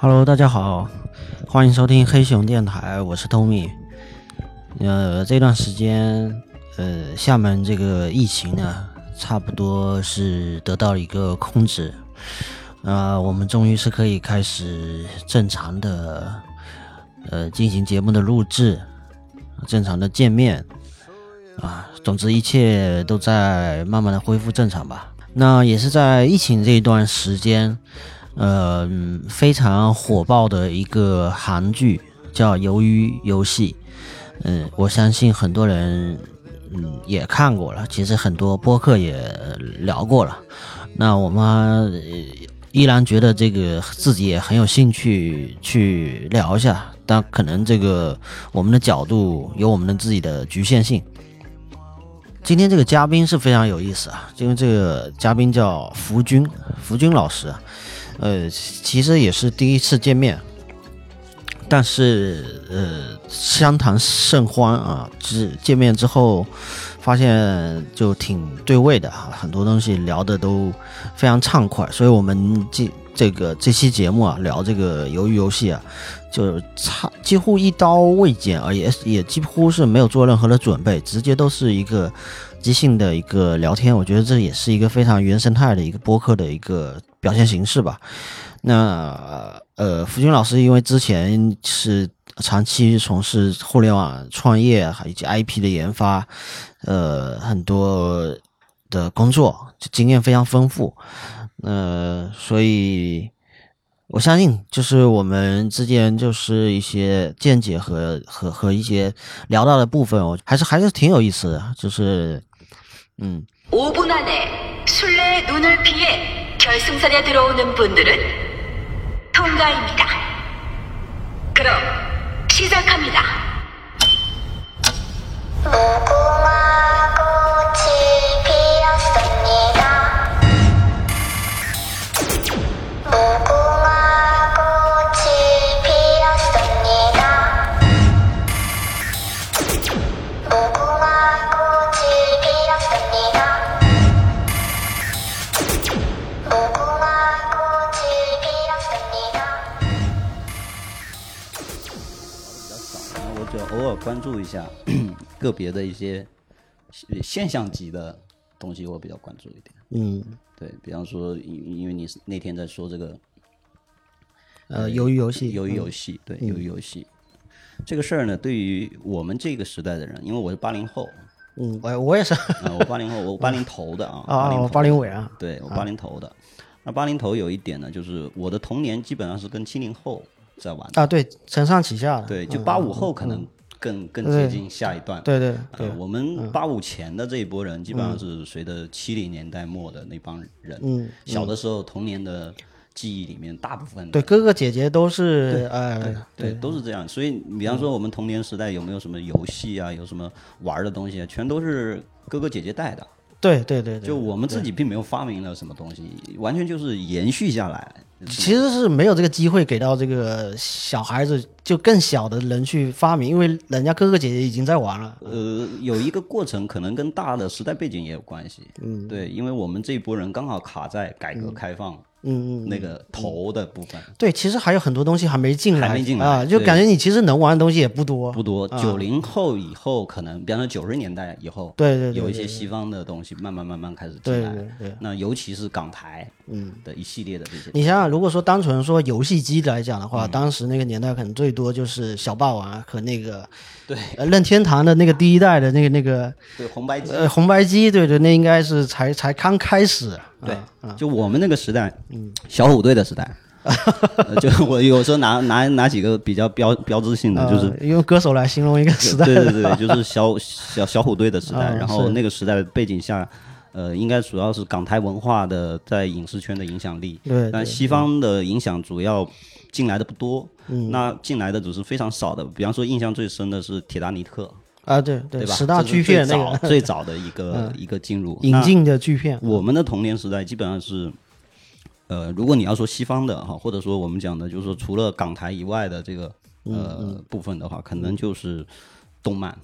Hello，大家好，欢迎收听黑熊电台，我是 Tommy。呃，这段时间，呃，厦门这个疫情呢，差不多是得到了一个控制，啊，我们终于是可以开始正常的，呃，进行节目的录制，正常的见面，啊，总之一切都在慢慢的恢复正常吧。那也是在疫情这一段时间。呃，非常火爆的一个韩剧叫《鱿鱼游戏》，嗯，我相信很多人嗯也看过了，其实很多播客也聊过了。那我们依然觉得这个自己也很有兴趣去聊一下，但可能这个我们的角度有我们的自己的局限性。今天这个嘉宾是非常有意思啊，因为这个嘉宾叫福军，福军老师。呃，其实也是第一次见面，但是呃，相谈甚欢啊！就是见面之后，发现就挺对味的啊，很多东西聊的都非常畅快，所以我们这这个这期节目啊，聊这个鱿鱼游戏啊，就差几乎一刀未剪啊，也也几乎是没有做任何的准备，直接都是一个即兴的一个聊天。我觉得这也是一个非常原生态的一个播客的一个。表现形式吧，那呃，福军老师因为之前是长期从事互联网创业以及 IP 的研发，呃，很多的工作经验非常丰富，呃，所以我相信就是我们之间就是一些见解和和和一些聊到的部分，我还是还是挺有意思的，就是 음. 5분 안에 술래의 눈을 피해 결승선에 들어오는 분들은 통과입니다. 그럼 시작합니다. 무궁화꽃이 피었습니다. 关注一下个别的一些现象级的东西，我比较关注一点。嗯，对比方说，因因为你那天在说这个，呃，鱿鱼游戏，鱿鱼游戏，对，鱿鱼游戏这个事儿呢，对于我们这个时代的人，因为我是八零后，嗯，我我也是，我八零后，我八零头的啊，啊，八零尾啊，对我八零头的。那八零头有一点呢，就是我的童年基本上是跟七零后在玩啊，对，承上启下，对，就八五后可能。更更接近下一段，对对对，我们八五前的这一波人，基本上是随着七零年代末的那帮人，嗯，小的时候童年的记忆里面，大部分对哥哥姐姐都是，呃，对，都是这样。所以，比方说我们童年时代有没有什么游戏啊，有什么玩的东西啊，全都是哥哥姐姐带的。对对对，就我们自己并没有发明了什么东西，完全就是延续下来。其实是没有这个机会给到这个小孩子，就更小的人去发明，因为人家哥哥姐姐已经在玩了。呃，有一个过程，可能跟大的时代背景也有关系。嗯，对，因为我们这一波人刚好卡在改革开放。嗯嗯，那个头的部分，对，其实还有很多东西还没进来，还没进来啊，就感觉你其实能玩的东西也不多，不多。九零后以后，可能比方说九十年代以后，对对，有一些西方的东西慢慢慢慢开始进来，对那尤其是港台，嗯。的一系列的这些。你想想，如果说单纯说游戏机来讲的话，当时那个年代可能最多就是小霸王和那个。对，任天堂的那个第一代的那个那个，对红白机，呃，红白机，对对，那应该是才才刚开始。对，就我们那个时代，嗯，小虎队的时代，就我有时候拿拿拿几个比较标标志性的，就是用歌手来形容一个时代。对对对，就是小 小小虎队的时代。然后那个时代背景下，呃，应该主要是港台文化的在影视圈的影响力。对，但西方的影响主要。进来的不多，那进来的只是非常少的。比方说，印象最深的是《铁达尼克》啊，对对吧？十大巨片那个最 早的一个一个进入引进的巨片。我们的童年时代基本上是，呃，如果你要说西方的哈，或者说我们讲的，就是说除了港台以外的这个呃部分的话，可能就是动漫，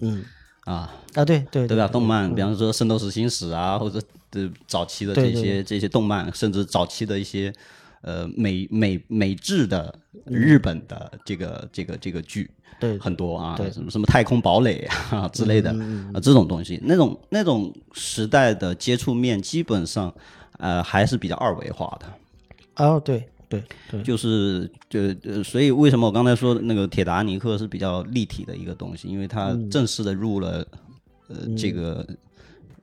嗯啊啊对对对吧？动漫，比方说《圣斗士星矢》啊，或者的早期的这些这些动漫，甚至早期的一些。呃美美美制的日本的这个这个这个剧。对，很多啊，对什么什么太空堡垒啊 之类的啊，这种东西，那种那种时代的接触面基本上，呃，还是比较二维化的。哦，对对对，就是就呃，所以为什么我刚才说那个铁达尼克是比较立体的一个东西，因为它正式的入了呃这个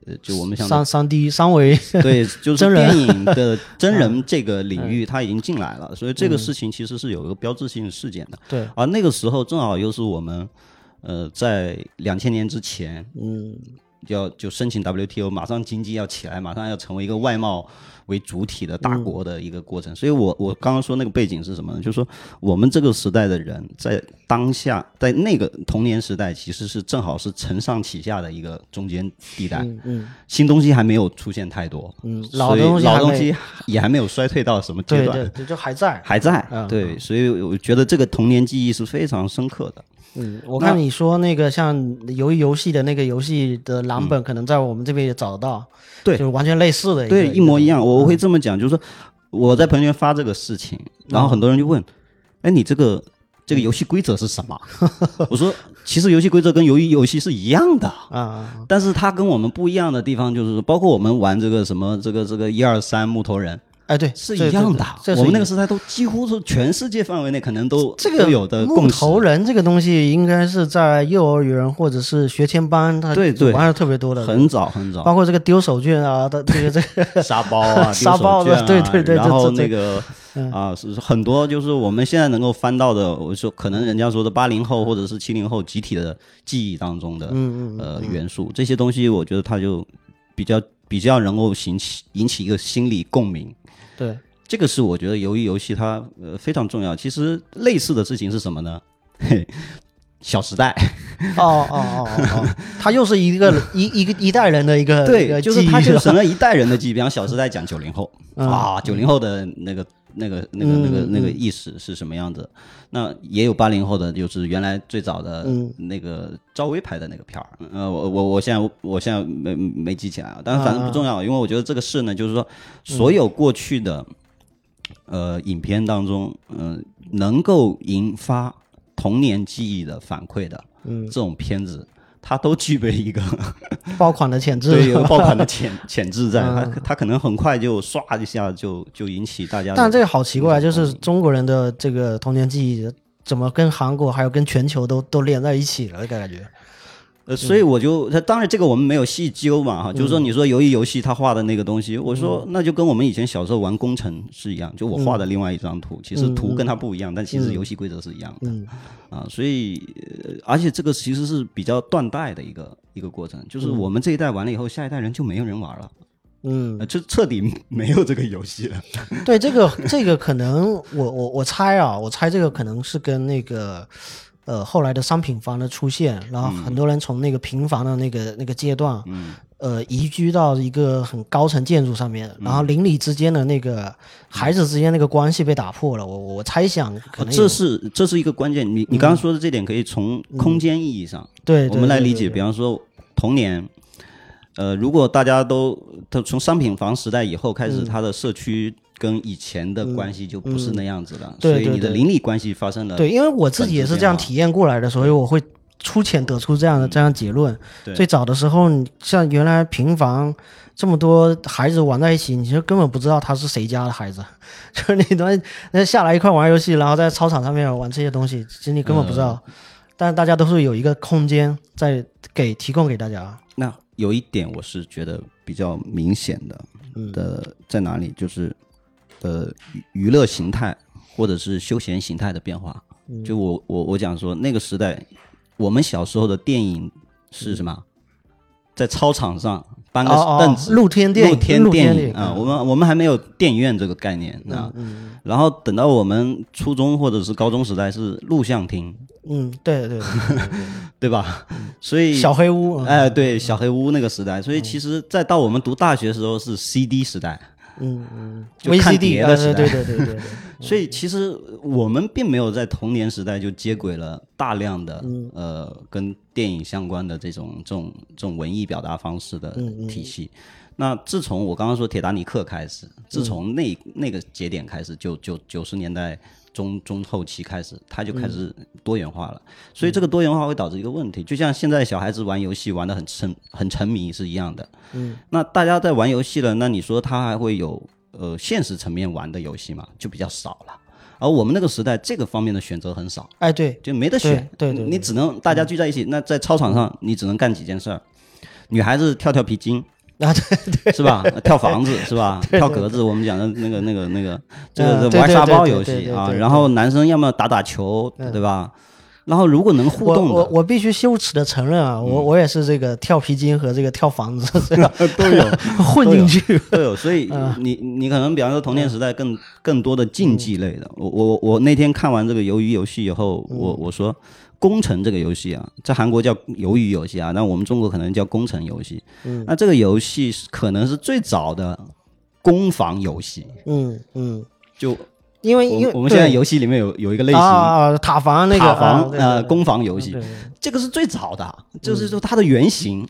呃，就我们想三三 D 三维，对，就 是真人电影的 真人这个领域，它已经进来了，所以这个事情其实是有一个标志性的事件的。对，而那个时候正好又是我们呃在两千年之前，嗯，要就申请 WTO，马上经济要起来，马上要成为一个外贸为主体的大国的一个过程。所以我我刚刚说那个背景是什么呢？就是说我们这个时代的人在当下，在那个童年时代，其实是正好是承上启下的一个中间地带。嗯嗯新东西还没有出现太多，嗯，所老东西老东西也还没有衰退到什么阶段，对对对，就还在。还在。嗯对，所以我觉得这个童年记忆是非常深刻的。嗯，我看你说那个像鱿鱼游戏的那个游戏的蓝本，可能在我们这边也找得到，嗯对就是完全类似的，对，一模一样。我会这么讲，就是说我在朋友圈发这个事情，然后很多人就问：“哎，你这个这个游戏规则是什么？” 我说：“其实游戏规则跟鱿鱼游戏是一样的，啊，但是它跟我们不一样的地方就是说，包括我们玩这个什么这个这个一二三木头人哎，对，是一样的。我们那个时代都几乎是全世界范围内可能都这个都有的木。头人这个东西，应该是在幼儿园或者是学前班，它对对玩的特别多的，很早很早，包括这个丢手绢啊的这个这个，沙包啊，沙包对对对然后那个嗯啊，是是很多就是我们现在能够翻到的，我说可能人家说的八零后或者是七零后集体的记忆当中的呃元素，这些东西我觉得它就比较比较能够引起引起一个心理共鸣。对，这个是我觉得由于游戏它呃非常重要。其实类似的事情是什么呢？嘿，小时代，哦哦哦哦哦，他又是一个一一个一代人的一个对，个就是它就成了一代人的记忆。比方《小时代》讲九零后嗯啊，九零后的那个那个那个那个那个意识是什么样子？那也有八零后的，就是原来最早的嗯那个赵薇拍的那个片儿。呃，我我我现在我现在没没记起来啊，但是反正不重要，因为我觉得这个事呢，就是说所有过去的呃影片当中，嗯、能够引发童年记忆的反馈的，嗯这种片子。它都具备一个 爆款的潜质，对，有爆款的潜 潜质在，它嗯它可能很快就唰一下就就引起大家。但这个好奇怪，就是中国人的这个童年记忆怎么跟韩国还有跟全球都都连在一起了？感觉呃，所以我就，他当然这个我们没有细究嘛哈，就是说你说由于游戏他画的那个东西，我说那就跟我们以前小时候玩工程是一样，就我画的另外一张图，其实图跟它不一样，但其实游戏规则是一样的。嗯啊，所以、呃而且这个其实是比较断代的一个一个过程，就是我们这一代完了以后，下一代人就没有人玩了，嗯，呃，就彻底没有这个游戏了。对这个这个可能我我我猜啊，我猜这个可能是跟那个。呃，后来的商品房的出现，然后很多人从那个平房的那个那个阶段，嗯呃，移居到一个很高层建筑上面，然后邻里之间的那个孩子之间那个关系被打破了。我我猜想可能有这是这是一个关键。你你刚刚说的这点可以从空间意义上，对，我们来理解。比方说童年，呃，如果大家都都从商品房时代以后开嗯始，它的社区跟以前的关系就不是那样子了，对所以你的邻里关系发生了对，因为我自己也是这样体验过来的，所以我会粗浅得出这样的这样结论。最早的时候，你像原来平房这么多孩子玩在一起，你就根本不知道他是谁家的孩子，就是你等那下来一块玩游戏，然后在操场上面玩这些东西，其实你根本不知道。嗯。但大家都是有一个空间在给提供给大家。那有一点我是觉得比较明显的嗯。的在哪里，就是呃娱娱乐形态或者是休闲形态的变化。嗯就我我我讲说那个时代，我们小时候的电影是什么？在操场上搬个凳子，露天电影露天电影啊，嗯我们我们还没有电影院这个概念啊。然后等到我们初中或者是高中时代是录像厅，嗯，对对 对吧？所以，小黑屋。嗯哎，对，小黑屋那个时代，所以其实再到我们读大学的时候是 CD 时代，嗯嗯，VCD 啊，对对对对对。所以其实我们并没有在童年时代就接轨了大量的、呃跟电影相关的这种这种这种文艺表达方式的体系。那自从我刚刚说铁达尼克开始，嗯自从那那个节点开始，就九九十年代中中后期开始，它就开始多元化了。所以这个多元化会导致一个问题，就像现在小孩子玩游戏玩的很沉很沉迷是一样的。嗯，那大家在玩游戏了，那你说他还会有呃现实层面玩的游戏嘛？就比较少了。而我们那个时代，这个方面的选择很少，哎，对，就没得选。对对你只能大家聚在一起。那在操场上，你只能干几件事儿：女孩子跳跳皮筋，啊，对是吧？跳房子是吧？跳格子，我们讲的那个、那个、那个，这嗯个玩沙包游戏啊。然后男生要么打打球，对吧？然后如果能互我我，我必须羞耻的承认啊，我我也是这个跳皮筋和这个跳房子 这个都有 混进去。都有。所以嗯你你可能比方说童年时代更更多的竞技类的。我我我那天看完这个鱿鱼游戏以后，嗯我我说。工程这个游戏啊，在韩国叫鱿鱼游戏啊，那我们中国可能叫工程游戏。嗯那这个游戏是可能是最早的攻防游戏，嗯嗯，就因为因为我我们现在游戏里面有有一个类型，啊塔防那个塔防呃攻防游戏。这个是最早的，就是说它的原型，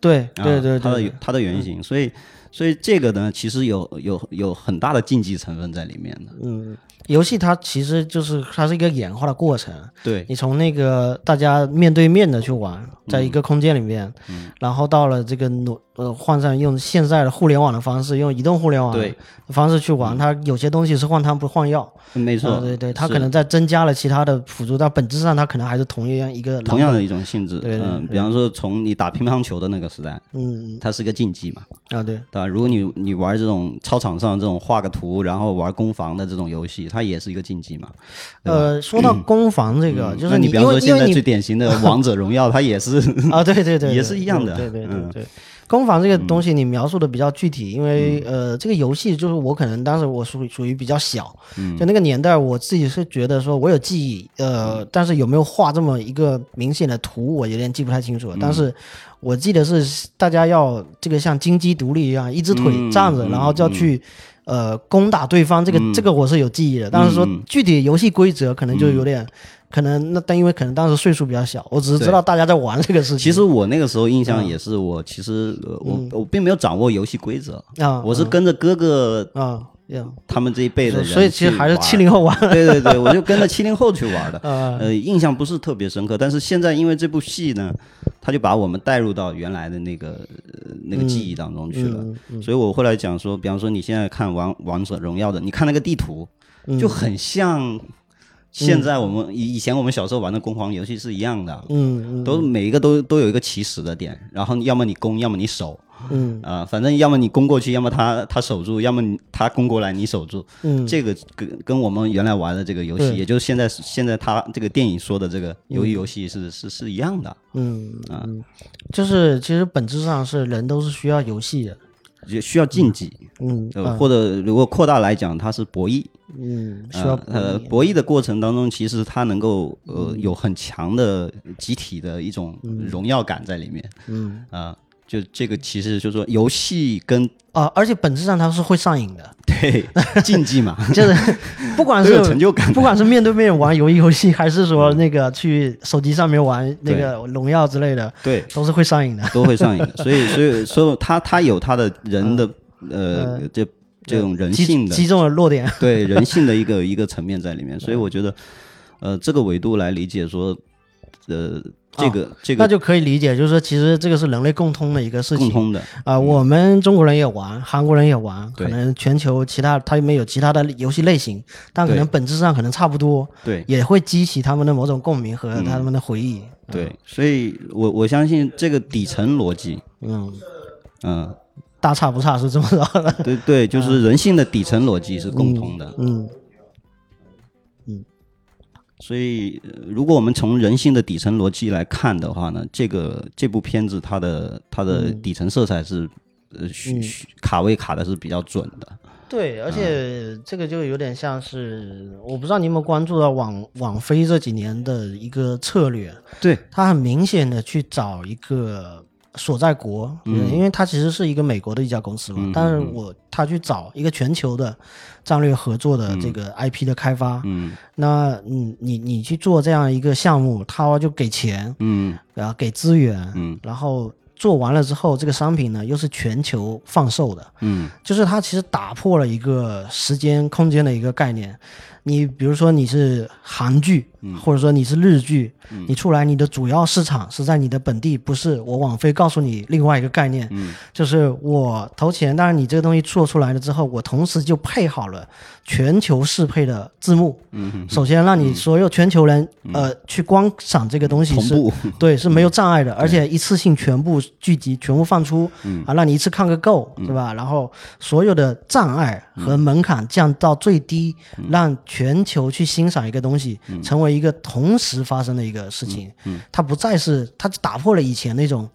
对啊对对它的，它的原型，所以所以这个呢，其实有有有很大的竞技成分在里面的，嗯，游戏它其实就是它是一个演化的过程。对。你从那个大家面对面的去玩，在一个空间里面，嗯。然后到了这个挪呃换上用现在的互联网的方式，用移动互联网对。的方式去玩，它有些东西是换汤不换药。没错，啊对对，它可能在增加了其他的辅助，但本质上它可能还是同样一个同样的一种性质，对对嗯，比方说从你打乒乓球的那个时代，嗯它是个竞技嘛，啊对，对吧？如果你你玩这种操场上这种画个图，然后玩攻防的这种游戏，它也是一个竞技嘛。呃，说到攻防这个，就是那你比方说现在最典型的 王者荣耀，它也是啊，对对对，也是一样的对对对嗯对。攻防这个东西你描述的比较具体，因为呃，这个游戏就是我可能当时我属于属于比较小，就那个年代我自己是觉得说我有记忆，呃，但是有没有画这么一个明显的图，我有点记不太清楚。但是我记得是大家要这个像金鸡独立一样，一只腿嗯站着，然后就要去。呃，攻打对方这个、这个我是有记忆的，但是说具体游戏规则可能就有点，可能那但因为可能当时岁数比较小，我只是知道大家在玩这个事情。其实我那个时候印象也是，我其实呃我我并没有掌握游戏规则，啊，我是跟着哥哥啊，呀他们这一辈的人，所以其实还是七零后玩。对对对，我就跟着七零后去玩的，啊呃，印象不是特别深刻。但是现在因为这部戏呢，他就把我们带入到原来的那个、呃那个记忆当中去了。所以我后来讲说，比方说你现在看王王者荣耀的，你看那个地图，就很像现在我们以以前我们小时候玩的攻防游戏是一样的。嗯嗯。都每一个都都有一个起始的点，然后要么你攻，要么你守，嗯。啊、反正要么你攻过去，要么他他守住，要么你他攻过来你守住。嗯，这个跟跟我们原来玩的这个游戏，对也就是现在现在他这个电影说的这个游戏是、是是一样的，嗯啊，就是其实本质上是人都是需要游戏的。也需要竞技，嗯呃，或者如果扩大来讲，它是博弈。嗯，需要呃呃，博弈的过程当中，其实它能够呃有很强的集体的一种荣耀感在里面。嗯啊、就这个其实就是说游戏跟啊，而且本质上它是会上瘾的，对竞技嘛，就是 不管是有成就感。不管是面对面玩游游戏，还是说那个去手机上面玩那个荣耀之类的，对，都是会上瘾的。都会上瘾的。所以，所以，所以他他有他的人的呃，这这种人性的击中了弱点。对人性的一个一个层面在里面。所以我觉得，呃，这个维度来理解说，呃，这个这个那就可以理解，就是说其实这个是人类共通的一个事情共通的，啊、我们中国人也玩，韩国人也玩，可能全球其他它里面有其他的游戏类型，但可能本质上可能差不多，对也会激起他们的某种共鸣和他们的回忆。对。所以我我相信这个底层逻辑，嗯，嗯，大差不差是这么着的。对对，就是人性的底层逻辑是共通的。嗯所以，呃如果我们从人性的底层逻辑来看的话呢，这个这部片子它的它的底层色彩是，呃，卡位卡的是比较准的。对，而且这个就有点像是，我不知道你有没有关注到网网飞这几年的一个策略，对，它很明显的去找一个所在国，嗯，因为它其实是一个美国的一家公司嘛，但是我他去找一个全球的战略合作的这个 IP 的开发，嗯。那嗯，你你去做这样一个项目，他就给钱，嗯。然后给资源，嗯。然后做完了之后，这个商品呢又是全球放售的，嗯。就是它其实打破了一个时间空间的一个概念。你比如说你是韩剧，或者说你是日剧，你出来你的主要市场是在你的本地，不是我网飞告诉你另外一个概念，就是我投钱，但是你这个东西做出来了之后，我同时就配好了全球适配的字幕。嗯首先让你所有全球人、呃去观赏这个东西是对是没有障碍的，而且一次性全部聚集、全部放出，啊，让你一次看个够，是吧？然后所有的障碍和门槛降到最低，让全球去欣赏一个东西，成为一个同时发生的一个事情。它不再是它打破了以前那种。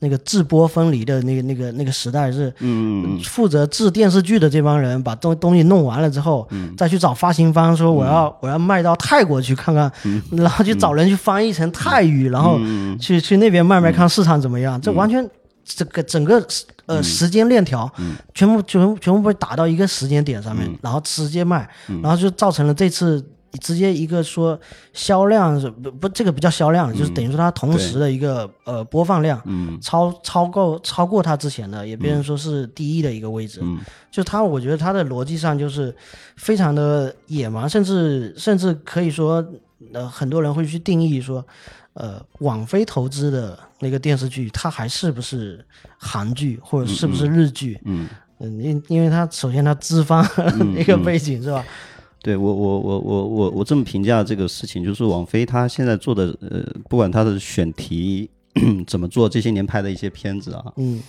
那个制播分离的那个、那个、那个时代是，嗯负责制电视剧的这帮人把东东西弄完了之后，再去找发行方说我要、我要卖到泰国去看看，然后去找人去翻译成泰语，然后去去那边卖卖看市场怎么样。这完全这个整个呃时间链条，全部全部全部被打到一个时间点上面，然后直接卖，然后就造成了这次。直接一个说销量是不不这个不叫销量，就是等于说它同时的一个呃播放量，嗯。超超过超过它之前的，也别人说是第一的一个位置。嗯。就它，我觉得它的逻辑上就是非常的野蛮，甚至甚至可以说，呃，很多人会去定义说，呃，网飞投资的那个电视剧，它还是不是韩剧或者是不是日剧？嗯嗯，因因为它首先它资方 那个背景是吧？对我我我我我我这么评价这个事情，就是网飞它现在做的呃，不管它的选题 怎么做，这些年拍的一些片子啊，嗯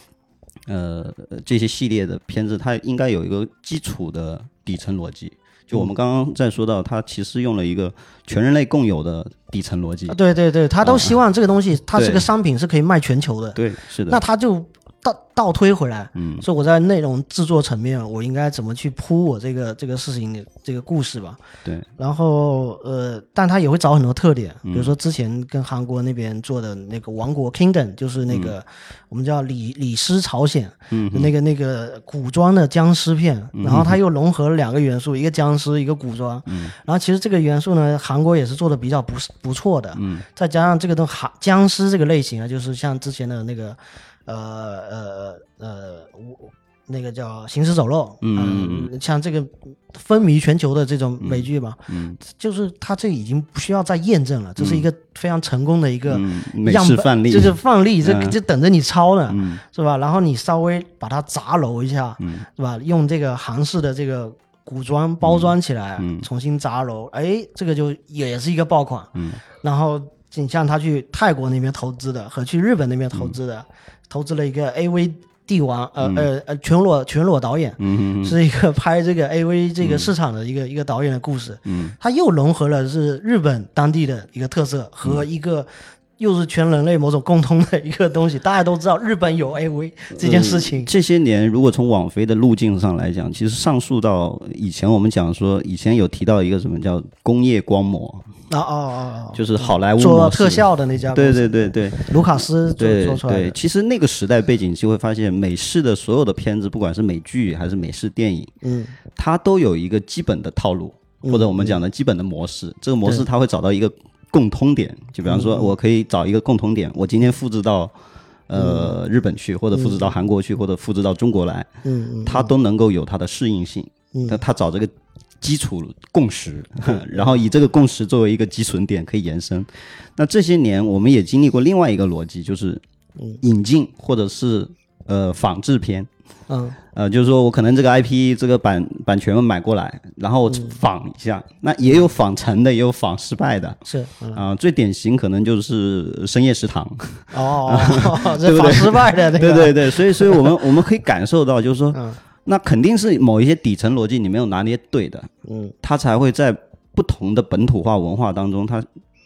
呃，这些系列的片子，它应该有一个基础的底层逻辑。就我们刚刚在说到，它其实用了一个全人类共有的底层逻辑啊。对对对，他都希望这个东西它是个商品，是可以卖全球的。对，是的。那他就倒倒推回来，嗯说我在内容制作层面，我应该怎么去铺我这个这个事情的这个故事吧。对，然后呃，但他也会找很多特点，嗯比如说之前跟韩国那边做的那个《王国 Kingdom》，就是那个、我们叫李李斯朝鲜，嗯那个那个古装的僵尸片，然后他又融合了两个元素，一个僵尸，一个古装。嗯然后其实这个元素呢，韩国也是做的比较不不错的。嗯再加上这个东韩僵尸这个类型啊，就是像之前的那个呃呃呃，我那个叫《行尸走肉》，嗯嗯，像这个风靡全球的这种美剧嘛，嗯就是它这已经不需要再验证了，这是一个非常成功的一个嗯，样范例，就是范例，这嗯。就等着你抄呢，嗯。是吧？然后你稍微把它砸揉一下，嗯。是吧？用这个韩式的这个古装包装起来，嗯。重新砸揉，哎，这个就也是一个爆款。嗯。然后你像他去泰国那边投资的和去日本那边投资的，投资了一个 AV 帝王，呃、呃呃全裸全裸导演，嗯嗯是一个拍这个 AV 这个市场的一个、一个导演的故事。嗯他又融合了是日本当地的一个特色和一个。又是全人类某种共通的一个东西，大家都知道日本有 AV 这件事情，这些年，如果从网飞的路径上来讲，其实上溯到以前我们讲说，以前有提到一个什么叫工业光魔，啊哦哦哦，就是好莱坞做特效的那家对，对对对。卢卡斯做对对，做出来的，其实那个时代背景就会发现，美式的所有的片子，不管是美剧还是美式电影，嗯。它都有一个基本的套路，或者我们讲的基本的模式。这个模式对。它会找到一个共通点，就比方说，我可以找一个共同点，我今天复制到呃日本去，或者复制到韩国去，或者复制到中国来，嗯嗯，它都能够有它的适应性。嗯那它找这个基础共识，然后以这个共识作为一个基准点可以延伸。那这些年我们也经历过另外一个逻辑，就是引进或者是呃仿制片。嗯。呃，就是说我可能这个 IP 这个版版权买过来，然后仿一下，那也有仿成的，也有仿失败的。是嗯。啊、最典型可能就是深夜食堂，哦，对不对？这仿失败的那个，对对对，所以所以我们我们可以感受到，就是说，嗯。那肯定是某一些底层逻辑你没有拿捏对的，嗯。它才会在不同的本土化文化当中，它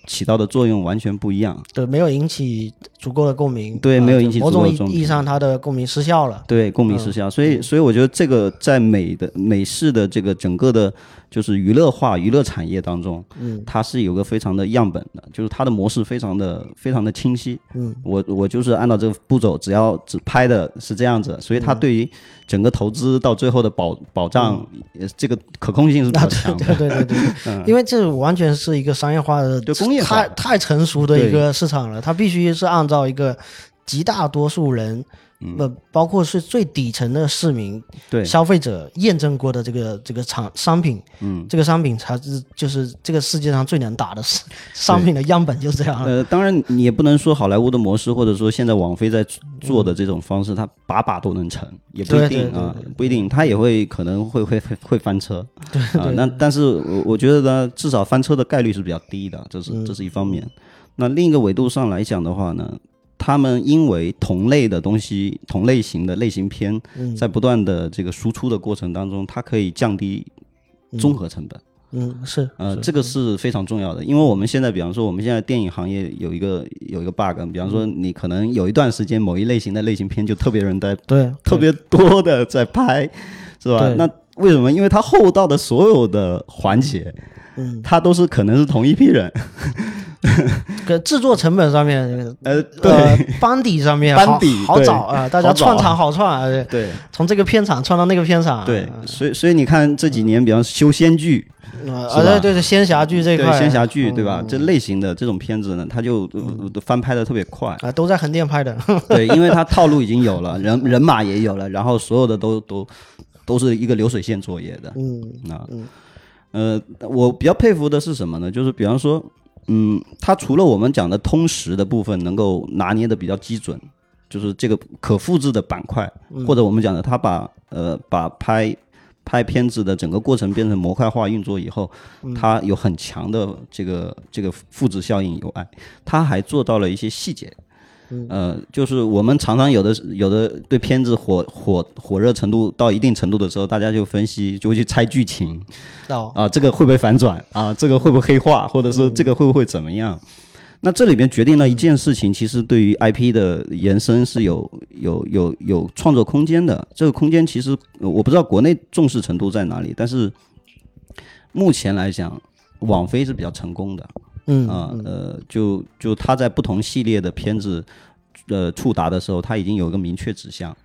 起到的作用完全不一样。对，没有引起足够的共鸣，啊对没有引起某足够的共鸣种意意义上，它的共鸣失效了。对，共鸣失效。所以，所以我觉得这个在美的美式的这个整个的，就是娱乐化娱乐产业当中，嗯，它是有个非常的样本的，就是它的模式非常的非常的清晰。嗯，我我就是按照这个步骤，只要只拍的是这样子，所以它嗯。对于整个投资到最后的保保障，呃这个可控性是比啊，较强的。对对对对，因为这完全是一个商业化的，对工业化太太成熟的一个市场了，它必须是按照一个极大多数人，呃，包括是最底层的市民、嗯对。消费者验证过的这个这个产商品，嗯，这个商品才是就是这个世界上最能打的商商品的样本，就是这样。呃，当然你也不能说好莱坞的模式，或者说现在网飞在做的这种方式，它把把都能成，也不一定啊不一定，它也会可能会会会会翻车。对啊，那但是我我觉得呢，至少翻车的概率是比较低的，这是嗯。这是一方面。那另一个维度上来讲的话呢，他们因为同类的东西、同类型的类型片，在不断的这个输出的过程当中，它可以降低综合成本。嗯，是，呃，这个是非常重要的，因为我们现在，比方说，我们现在电影行业有一个有一个 bug，比方说，你可能有一段时间某一类型的类型片就特别人在对，特别多的在拍，是吧？那为什么？因为它后到的所有的环节，嗯，它都是可能是同一批人，跟制作成本上面，呃，呃对，班底上面班底好找啊，大家串场好串啊，对对。从这个片场串到那个片场，对，所以所以你看这几年，比方说修仙剧，啊对对对，仙侠剧这块，仙侠剧，嗯。对吧？这类型的这种片子呢，它就呃翻拍的特别快，啊，都在横店拍的，对，因为它套路已经有了，人人马也有了，然后所有的都都都是一个流水线作业的。嗯啊，呃，我比较佩服的是什么呢？就是比方说，嗯，它除了我们讲的通识的部分能够拿捏的比较基准，就是这个可复制的板块，或者我们讲的，它把呃把拍拍片子的整个过程变成模块化运作以后，它有很强的这个这个复制效应以外，它还做到了一些细节。呃，就是我们常常有的有的对片子火火火热程度到一定程度的时候，大家就分析，就会去猜剧情，哦，啊，这个会不会反转啊？这个会不会黑化，或者说这个会不会怎么样？那这里边决定了一件事情，其实对于 IP 的延伸是有有有有创作空间的。这个空间其实呃我不知道国内重视程度在哪里，但是目前来讲，网飞是比较成功的。嗯啊，呃，就就他在不同系列的片子，呃，触达的时候，他已经有一个明确指向，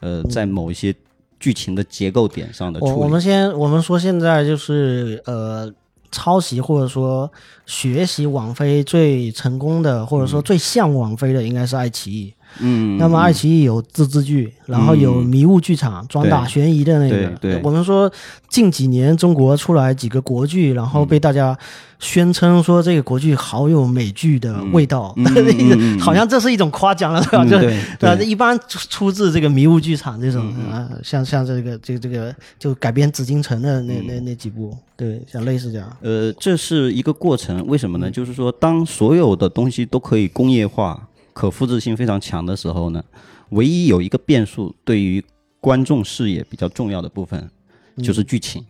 呃，在某一些剧情的结构点上的处理。我我们先我们说现在就是呃。抄袭或者说学习网飞最成功的，或者说最像网飞的，应该是爱奇艺。嗯，那么爱奇艺有自制剧，然后有迷雾剧场，专打悬疑的那个。对对我们说近几年中国出来几个国剧，然后被大家宣称说这个国剧好有美剧的味道，嗯嗯嗯嗯 好像这是一种夸奖了，对吧？就嗯对对吧？对一般出出自这个迷雾剧场这种啊，像像这个这个这个就改编紫禁城的那那那几部，对，像类似这样。呃，这是一个过程，为什么呢？就是说，当所有的东西都可以工业化、可复制性非常强的时候呢，唯一有一个变数，对于观众视野比较重要的部分，就是剧情，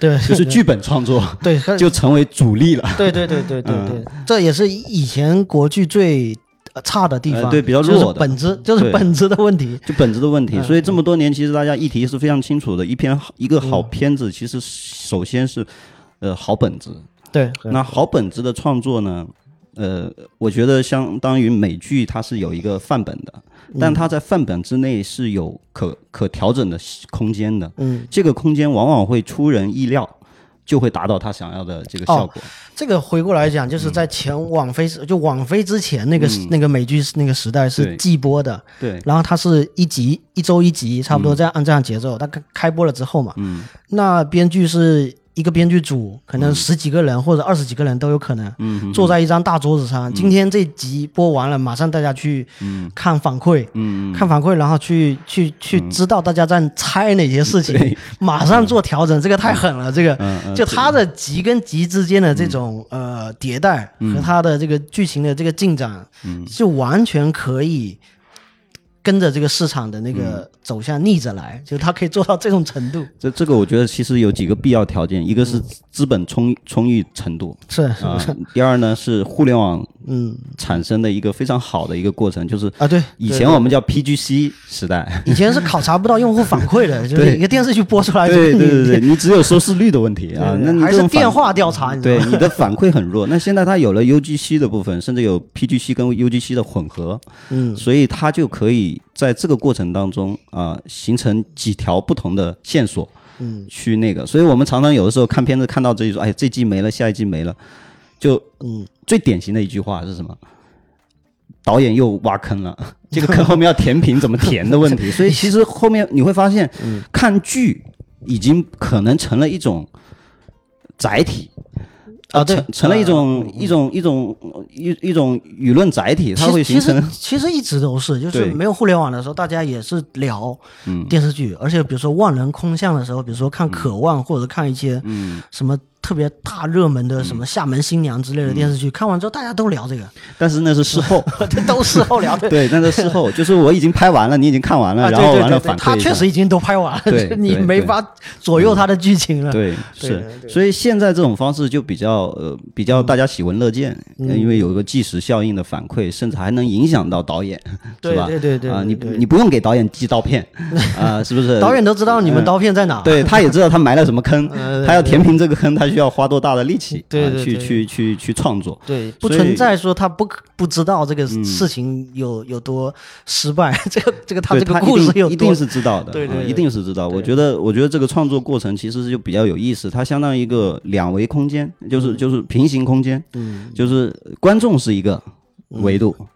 对，就是剧本创作对，就成为主力了。对对对对对嗯。对，这也是以前国剧最呃差的地方，呃对比较就是弱的。本质就是本质的问题。就本质的问嗯。题，所以这么多年，其实大家议题是非常清楚的。一篇好一个好片子，其实首先是呃好本子，对，那好。本子的创作呢，呃，我觉得相当于美剧它是有一个范本的，但它在范本之内是有可可调整的空间的。嗯，这个空间往往会出人意料，就会达到他想要的这个效果。这个回过来讲，嗯就是在前网飞就网飞之前那个时那个美剧那个时代是季播的，对，然后它是一集一周一集，差不多这样按这样节奏。它开开播了之后嘛，嗯那编剧是一个编剧组，可能十几个人或者二十几个人都有可能，嗯坐在一张大桌子上。今天这集播完了，马上大家去看反馈，嗯，看反馈，然后去去去知道大家在猜哪些事情，马上做调整，这个太狠了。这个就它的集跟集之间的这种呃迭代和它的这个剧情的这个进展，就完全可以跟着这个市场的那个走向逆着来，就它可以做到这种程度。这这个我觉得其实有几个必要条件，一个是资本充充裕程度。是是啊，第二呢是互联网嗯。产生的一个非常好的一个过程，就是啊，对，以前我们叫 PGC 时代。以前是考察不到用户反馈的，就是一个电视剧播出来，对就对对对，你只有收视率的问题啊，那你还是电话调查，你。对你的反馈很弱。那现在它有了 UGC 的部分，甚至有 PGC 跟 UGC 的混合，嗯。所以它就可以在这个过程当中啊、形成几条不同的线索，嗯，去那个。所以我们常常有的时候看片子看到这一说，哎，这季没了，下一季没了，就嗯最典型的一句话是什么？导演又挖坑了，这个坑后面要填平，怎么填的问题。所以其实后面你会发现，看剧已经可能成了一种载体。啊，对成，成了一种、一种一种一一种舆论载体，它会形成其实其实一直都是，就是没有互联网的时候，大家也是聊嗯。电视剧，而且比如说万人空巷的时候，比如说看《渴望》或者看一些嗯。什么特别大热门的什么《厦门新娘》之类的电视剧，看完之后大家都聊这个，但是那是事后，都事后聊的。对，那是事后，就是我已经拍完了，你已经看完了，啊，然后完了反馈他确实已经都拍完了，对你没法左右他的剧情了。对，是，所以现在这种方式就比较呃比较大家喜闻乐见，因为有一个即时效应的反馈，甚至还能影响到导演，对是吧？对对对啊，你你不用给导演寄刀片啊，是不是？导演都知道你们刀片在哪。对，他也知道他埋了什么坑呃，他要填平这个坑，他需要花多大的力气，对对对。去去去创作。对，不存在说他不可不知道这个嗯。事情有有多失败，这个这个他这个故事有多一定是知道的，对对对。啊一定是知道。我觉得，我觉得这个创作过程其实就比较有意思，它相当于一个两维空间，就是就是平行空间，嗯。就是观众是一个维度，嗯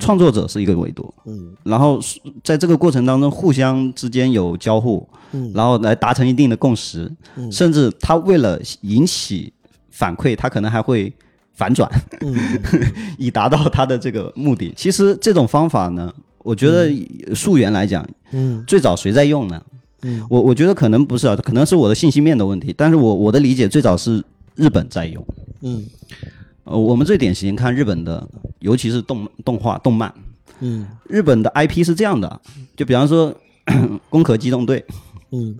创作者是一个维度，嗯。然后在这个过程当中互相之间有交互，嗯。然后来达成一定的共识，嗯。甚至他为了引起反馈，他可能还会反转，嗯。以达到他的这个目的。其实这种方法呢，我觉得溯源来讲，嗯。最早谁在用呢？嗯。我我觉得可能不是啊，可能是我的信息面的问题，但是我我的理解最早是日本在用。嗯呃，我们最典型看日本的，尤其是动动画、动漫，嗯。日本的 IP 是这样的，就比方说 《攻壳机动队》，嗯，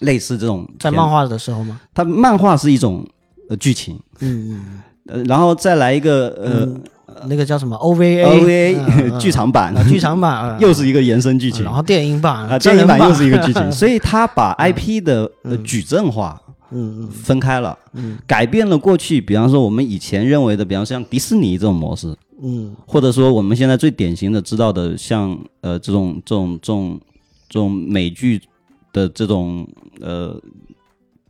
类似这种在漫画的时候吗？它漫画是一种呃剧情，嗯嗯呃，然后再来一个呃、嗯，那个叫什么？OVA OVA、嗯 剧场版，啊剧场版啊。又是一个延伸剧情。然后电影版啊，电影版又是一个剧情，所以他把 IP 的呃嗯。矩阵化嗯嗯。分开了，嗯。改变了过去，比方说我们以前认为的，比方像迪士尼这种模式，嗯。或者说我们现在最典型的知道的，像呃这种这种这种这种美剧的这种呃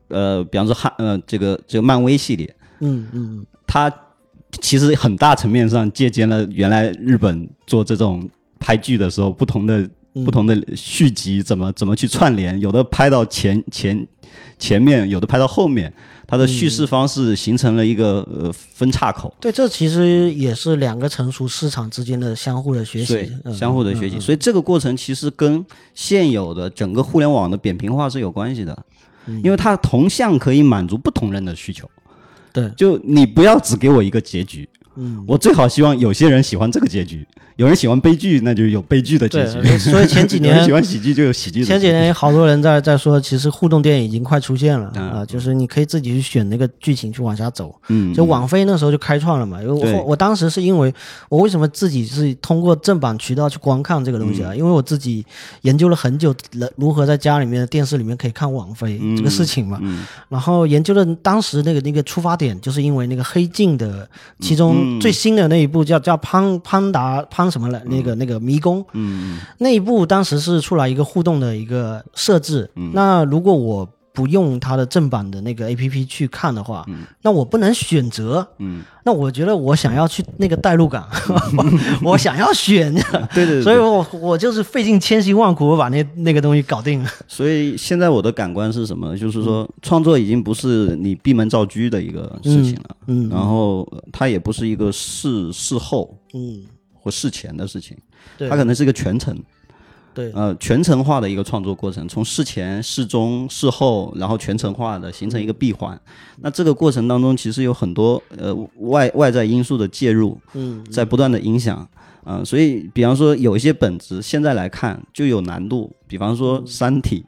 呃，比方说汉呃这个这个漫威系列，嗯嗯。它其实很大层面上借鉴了原来日本做这种拍剧的时候不同的嗯不同的续集怎么怎么去串联，有的拍到前前前面，有的拍到后面，它的叙事方式形成了一个呃分岔口。对，这其实也是两个成熟市场之间的相互的学对习，，嗯相互的学习，所以这个过程其实跟现有的整个互联网的扁平化是有关系的，嗯。因为它同向可以满足不同人的需求。对，就你不要只给我一个结局，嗯，我最好希望有些人喜欢这个结局，有人喜欢悲剧，那就有悲剧的结局。所以前几 年喜欢喜剧就有喜剧的结局。前几年好多人在在说，其实互动电影已经快出现了嗯啊，就是你可以自己去选那个剧情去往下走。嗯，就网飞那时候就开创了嘛，因为我我当时是因为我为什么自己是通过正版渠道去观看这个东西嗯啊？因为我自己研究了很久，了如何在家里面的电视里面可以看网飞这个事情嘛。嗯然后研究了当时那个那个出发点，就是因为那个黑镜的其中嗯。最新的那一部叫叫潘潘达潘什么了，那个那个迷宫，嗯。那一部当时是出来一个互动的一个设置。嗯。那如果我不用它的正版的那个 A P P 去看的话，那我不能选择。嗯，那我觉得我想要去那个代入感，我想要选，对对对。所以我我就是费尽千辛万苦，我把那那个东西搞定。了。所以现在我的感官是什么？就是说，创作已经不是你闭门造车的一个事情了，嗯然后呃它也不是一个事事后嗯，或事前的事情，对，它可能是一个全程，对，呃，全程化的一个创作过程，从事前、事中、事后，然后全程化的形成一个闭环。那这个过程当中，其实有很多呃外外在因素的介入，嗯，在不断的影响。啊、所以，比方说有一些本子，现在来看就有难度。比方说《三体》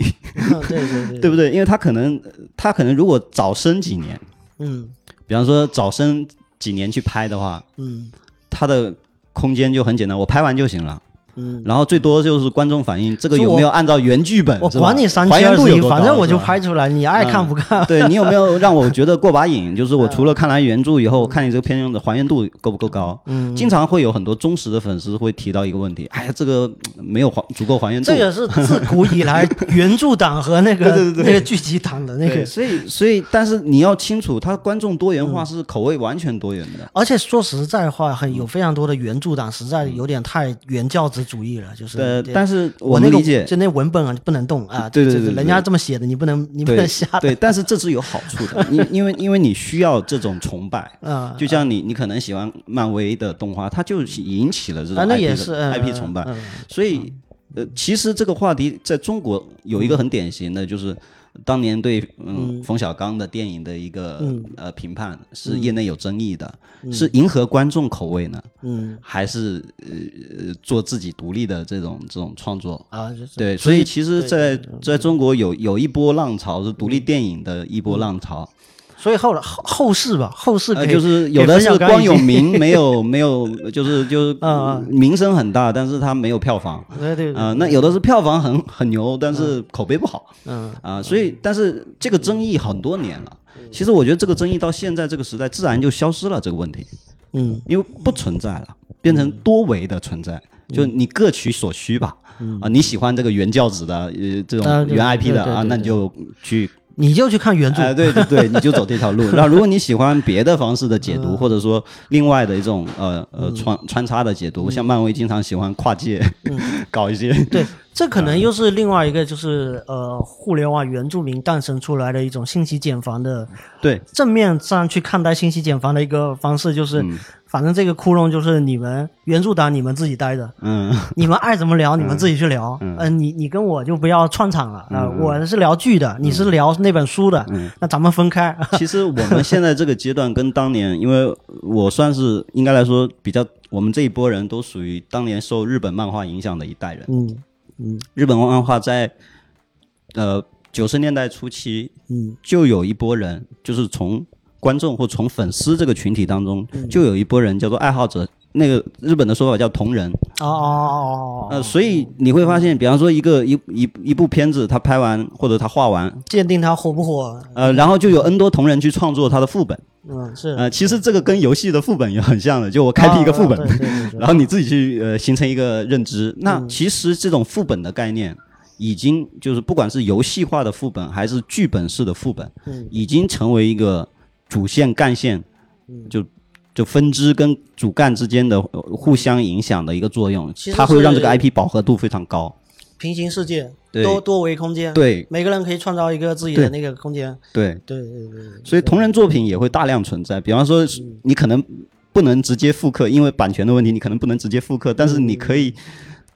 对 对对，对不对？因为它可能，它可能如果早生几年，嗯比方说早生几年去拍的话，嗯它的空间就很简单，我拍完就行了。嗯，然后最多就是观众反映这个有没有按照原剧本，我管你三还七二十一，反正我就拍出来，你爱看不看？对你有没有让我觉得过把瘾？就是我除了看完原著以后，看你这个片的还原度够不够高？嗯，经常会有很多忠实的粉丝会提到一个问题：哎呀，这个嗯没有还足够还原度。这也是自古以来原著党和那个 那个剧集党的那，个。所以所以，但是你要清楚，它观众多元化是口味完全多元的。而且说实在话，很有非常多的原著党实在有点太原教旨主义了，就是。呃，对但是我那个们理解，就那文本啊，不能动啊。就是对对对对人家这么写的，你不能你不能瞎的。对，但是这是有好处的，因因为因为你需要这种崇拜。啊，就像你，你可能喜欢漫威的动画，它就引起了这种 IP 的也是嗯 IP 崇拜。嗯所以，呃，其实这个话题在中国有一个很典型的，就是当年对嗯冯小刚的电影的一个嗯。呃评判是业内有争议的，是迎合观众口味呢，嗯。还是呃呃做自己独立的这种这种创作？啊，对，所以其实在，在中国有有一波浪潮是独立电影的一波浪潮，所以后来后后世吧，后世呃，就是有的是光有名没有没有，就是就是嗯名声很大，但是他没有票房。对对对，啊、那有的是票房很很牛，但是口碑不好。嗯。啊、所以但是这个争议很多年了。其实我觉得这个争议到现在这个时代自然就消失了这个问题，嗯。因为不存在了，变成多维的存在，就你各取所需吧。嗯。啊，你喜欢这个原教旨的呃这种原 IP 的啊，那你就去你就去看原著。哎，对对对，你就走这条路。那如果你喜欢别的方式的解嗯读，或者说另外的一种呃呃穿穿插的解读，像漫威经常喜欢跨界 搞一些，对，这可能又是另外一个，就是呃，互联网原住民诞生出来的一种信息茧房的对。正面上去看待信息茧房的一个方式，就是、嗯反正这个窟窿就是你们原著党你们自己待着，嗯。你们爱怎么聊你们自己去聊，嗯、你你跟我就不要串场了啊、嗯我是聊剧的，你是聊那本书的，那咱们分开。其实我们现在这个阶段跟当年，因为我算是应该来说比较，我们这一波人都属于当年受日本漫画影响的一代人。嗯嗯。日本漫画在呃九十年代初期，嗯。就有一波人，就是从观众或从粉丝这个群体当中，嗯。就有一波人叫做爱好者。那个日本的说法叫同人，哦哦哦哦呃，所以你会发现，比方说一个一一一部片子，他拍完或者他画完，鉴定他火不火？呃，然后就有 N 多同人去创作他的副本，嗯，是。呃，其实这个跟游戏的副本也很像的，就我开辟一个副本，然后你自己去呃形成一个认知。那其实这种副本的概念，已经就是不管是游戏化的副本还是剧本式的副本，嗯。已经成为一个主线干线，嗯。就就分支跟主干之间的呃互相影响的一个作用它会让这个 IP 饱和度非常高。平行世界，多多维空间，对。每个人可以创造一个自己的那个空间。对，对对对对，所以同人作品也会大量存在。比方说，你可能不能直接复刻，因为版权的问题，你可能不能直接复刻，但是你可以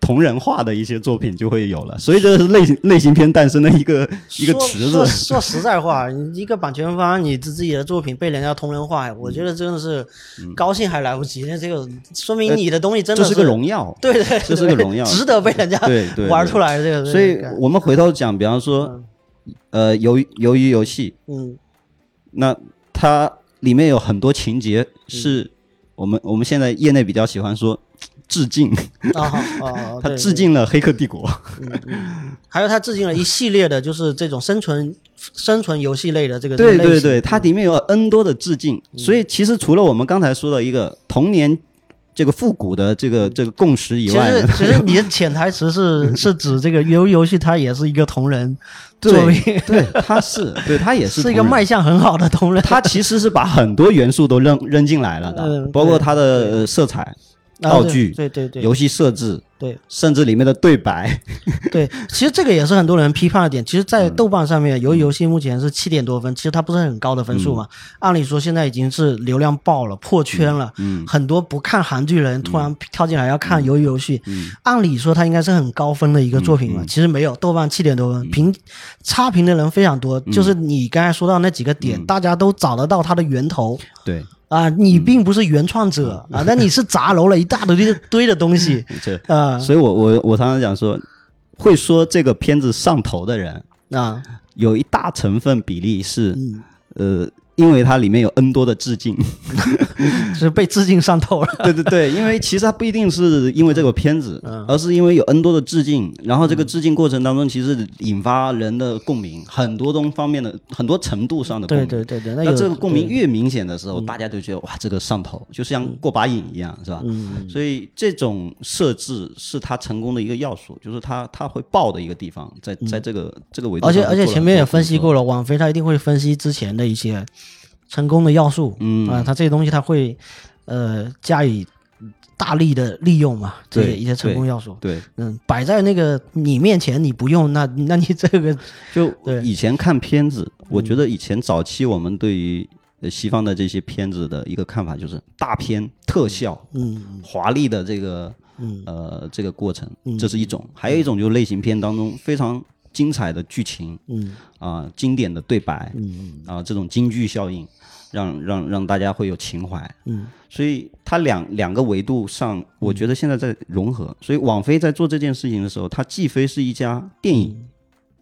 同人化的一些作品就会有了。所以这是类型类型片诞生的一个一个说池说子。说实在话，你一个版权方，你自己的作品被人家同人化，我觉得真的是高兴还来不及。那这个说明你的东西真的这是个荣耀。对对，这是个荣耀 值得被人家玩出来这个。所以我们回头讲，比方说，呃，鱿鱼鱿鱼游戏，嗯那它里面有很多情节是我们我们现在业内比较喜欢说致敬，啊好啊，它对致敬了《黑客帝国》。还有他致敬了一系列的，就是这种生存生存游戏类的这个对对对，它里面有 N 多的致敬，嗯。所以其实除了我们刚才说的一个童年这个复古的这个这个共识以外其，实 其实你的潜台词是 是指这个游游戏它也是一个同人作对品，对，它是对它也是是一个卖相很好的同人。它其实是把很多元素都扔扔进来了的，嗯包括它的呃色彩、道具、对对对游戏设置，对甚至里面的对白。对，其实这个也是很多人批判的点。其实，在嗯豆瓣上面，由于游戏目前是七点多分，其实它不是很高的分数嘛。按理说，现在已经是流量爆了，破圈了。嗯很多不看韩剧的人突然跳进来要看鱿鱼游戏，嗯按理说它应该是很高分的一个作品嘛。其实没有，豆瓣七点多分，评差评的人非常多。嗯就是你刚才说到那几个点，大家都找得到它的源头。对，啊，你并不是原创者啊，那你是砸楼了一大堆的 堆的东西这，啊。所以我我我常常讲说，会说这个片子上头的人，啊，有一大成分比例是，嗯。呃，因为它里面有 N 多的致敬。是被致敬上头了。对对对，因为其实它不一定是因为这个片子，嗯而是因为有 N 多的致敬，然后这个致敬过程当中，其实引发人的共鸣，很多东方面的很多程度上的共对鸣。对对对，那有这个共鸣越明显的时候，大家就觉得哇，这个上头，就像过把瘾一样，是吧？嗯所以这种设置是它成功的一个要素，就是它它会爆的一个地方，在在这个这个维度嗯而且。而且前面也分析过了，了，网飞它一定会分析之前的一些成功的要素，嗯。啊，它这些东西它会呃加以大力的利用嘛，这些一些成功要素，对，嗯，摆在那个你面前你不用，那 那你这个就以前看片子，我觉得以前早期我们对于呃西方的这些片子的一个看法就是大片特效，嗯华丽的这个嗯。呃这个过程，这是一种；还有一种就是类型片当中非常精彩的剧情嗯。啊、经典的对白嗯。啊、这种京剧效应，让让让大家会有情怀。嗯所以它两两个维度上，我觉得现在在融合。所以网飞在做这件事情的时候，它既非是一家电影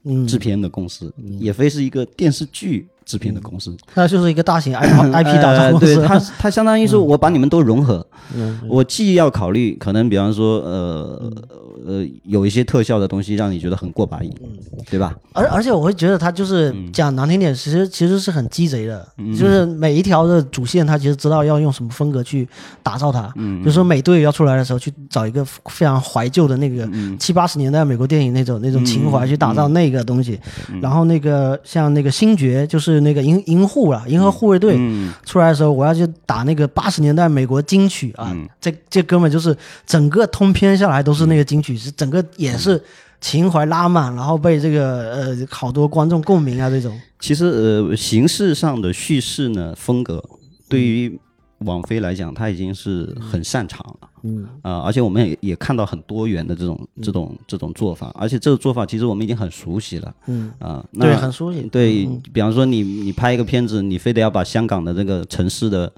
嗯，制片的公司，也非是一个电视剧制片的公司。那就是一个大型 IP IP 打造呃公司，对它，它相当于是我把你们都融合。嗯我既要考虑可能，比方说，呃呃，有一些特效的东西让你觉得很过把瘾，对吧？而而且我会觉得它就是嗯讲难听点，其实其实是很鸡贼的，就是每一条的主线，它其实知道要用什么风格去打造它。嗯比如说美队要出来的时候，去找一个非常怀旧的那个嗯七八十年代美国电影那种那种情怀去打造那个东西。嗯然后那个像那个星爵，就是那个银银护了，银河护卫队嗯出来的时候，我要去打那个八十年代美国金曲啊，嗯这这哥们就是整个通篇下来都是那个金曲，是整个也是情怀拉满，然后被这个呃好多观众共鸣啊这种。其实呃，形式上的叙事呢风格，对于网飞来讲，它已经是很擅长了。嗯。啊、而且我们也也看到很多元的这种这种这种做法，而且这个做法其实我们已经很熟悉了。嗯，啊、那对，很熟悉。对，比方说你你拍一个片子，你非得要把香港的这个城市的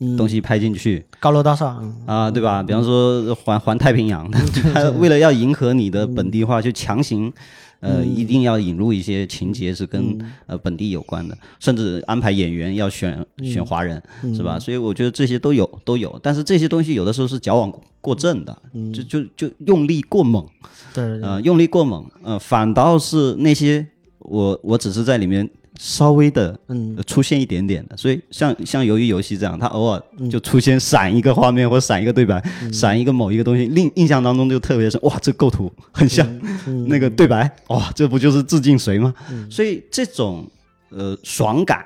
嗯。东西拍进去。高楼大厦，嗯。啊、对吧？比方说环环太平洋，他为了要迎合你的本地化，就强行。呃，一定要引入一些情节是跟、呃本地有关的，甚至安排演员要选选华人，是吧？所以我觉得这些都有都有，但是这些东西有的时候是矫枉过正的，就就就用力过猛，对对对，呃，用力过猛，呃，反倒是那些我我只是在里面稍微的嗯。呃出现一点点的，所以像像鱿鱼游戏这样，它偶尔就出现闪一个画面或闪一个对白，闪一个某一个东西，印印象当中就特别深，哇，这构图很像那个对白，哇，这不就是致敬谁吗？所以这种呃爽感，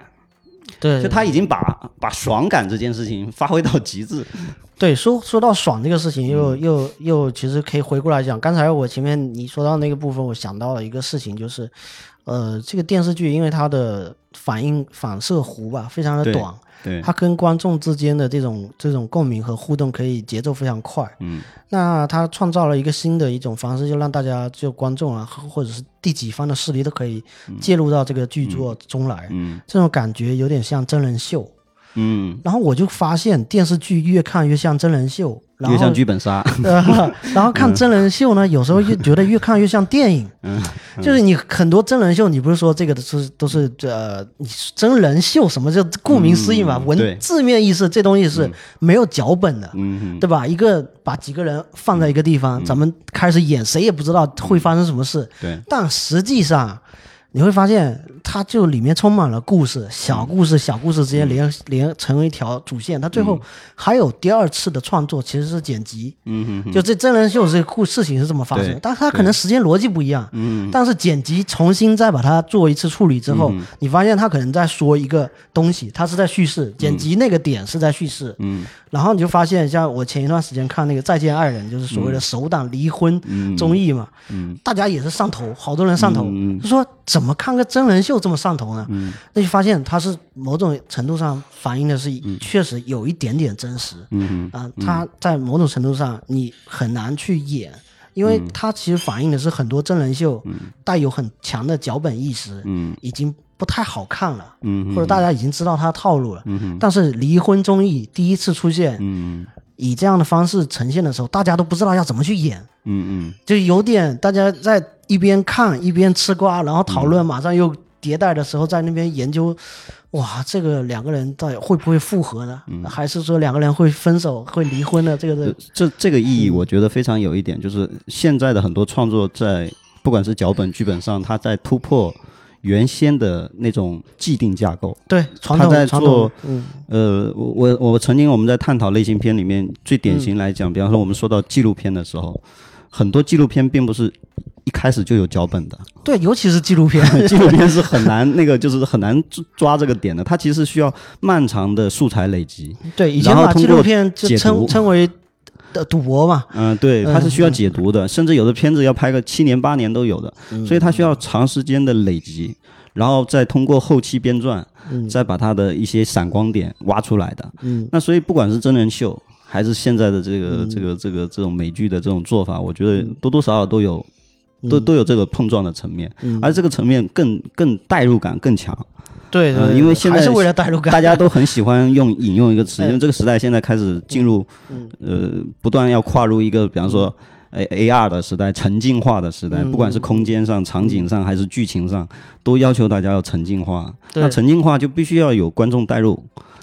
对，就他已经把把爽感这件事情发挥到极致，对，说说到爽这个事情，嗯。又又又其实可以回过来讲。刚才我前面你说到那个部分，我想到了一个事情，就是，呃，这个电视剧因为它的反应反射弧吧非常的短，对，它跟观众之间的这种这种共鸣和互动可以节奏非常快。嗯那它创造了一个新的一种方式，就让大家就观众啊，或者是第几方的势力都可以介入到这个剧作中来。嗯这种感觉有点像真人秀。嗯，然后我就发现电视剧越看越像真人秀，然后越像剧本杀，呃，然后看真人秀呢，有时候越觉得越看越像电影。嗯就是你很多真人秀，你不是说这个都是都是呃，你真人秀什么叫顾名思义嘛，嗯文字面意思这东西是没有脚本的。嗯对吧？一个把几个人放在一个地方，咱们开始演，谁也不知道会发生什么事。对，但实际上，你会发现，它就里面充满了故事，小故事、小故事之间连连成为一条主线。它最后还有第二次的创作，其实是剪辑。就这真人秀这个故事情是这么发生但它可能时间逻辑不一样。嗯但是剪辑重新再把它做一次处理之后，你发现它可能在说一个东西，它是在叙事，剪辑那个点是在叙事。嗯然后你就发现，像我前一段时间看那个《再见爱人》，就是所谓的首档离婚综艺嘛，嗯。大家也是上头，好多人上头，嗯就说怎么看个真人秀这么上头呢？那就发现它是某种程度上反映的是确实有一点点真实。啊、它在某种程度上你很难去演。因为它其实反映的是很多真人秀带有很强的脚本意识，嗯。已经不太好看了，嗯或者大家已经知道他的套路了。嗯哼但是离婚综艺第一次出现，嗯以这样的方式呈现的时候，大家都不知道要怎么去演，嗯嗯就有点大家在一边看一边吃瓜，然后讨论，马上又迭代的时候，在那边研究，哇，这个两个人到底会不会复合呢？还是说两个人会分手、会离婚呢？这个这这这个意义，我觉得非常有一点，就是现在的很多创作在不管是脚本、剧本上，他在突破原先的那种既定架构。对，传他在做，嗯呃，我我我曾经我们在探讨类型片里面最典型来讲，比方说我们说到纪录片的时候，很多纪录片并不是一开始就有脚本的，对，尤其是纪录片，纪录片是很难那个就是很难抓抓这个点的，它其实需要漫长的素材累积。对，以前把纪录片就称称为的赌博嘛，嗯，对，它是需要解读的，甚至有的片子要拍个七年八年都有的，所以它需要长时间的累积，然后再通过后期编撰，再把它的一些闪光点挖出来的。嗯，那所以不管是真人秀，还是现在的这个、这个这个这种美剧的这种做法，我觉得多多少少都有。都都有这个碰撞的层面，而这个层面更更代入感更强。对对呃对，因为现在还是为了代入感，大家都很喜欢用 引用一个词，因为这个时代现在开始进入，嗯呃，不断要跨入一个，比方说。A A R 的时代，沉浸化的时代，嗯不管是空间上、场景上还是剧情上，都要求大家要沉浸化。对那沉浸化就必须要有观众代入。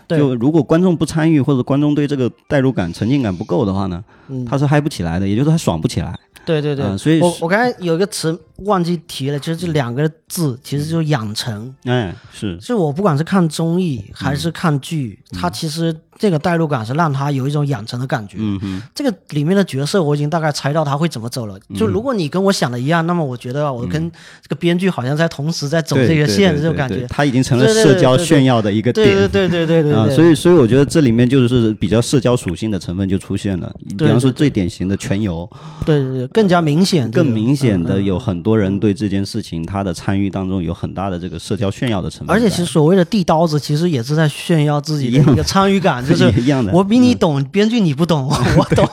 就如果观众不参与，或者观众对这个代入感、沉浸感不够的话呢，嗯他是嗨不起来的，也就是他爽不起来。对对对，嗯所以我我刚才有一个词忘记提了，就是这两个字，其实就是养成。哎，是。就是我不管是看综艺还是看剧，它其实这个代入感是让他有一种养成的感觉。嗯嗯，这个里面的角色我已经大概猜到他会怎么走了。嗯就如果你跟我想的一样，那么我觉得我跟这个编剧好像在同时在走这个线，这种感觉。他已经成了社交炫耀的一个对点。对对对对对啊，所以所以我觉得这里面就是比较社交属性的成分就出现了。比方说最典型的全游，对对对更加明显，更明显的有很多人对这件事情他的参与当中有很大的这个社交炫耀的成分。而且其实所谓的递刀子，其实也是在炫耀自己的一个参与感，就是一样的。嗯我比你懂，编剧你不懂，我懂。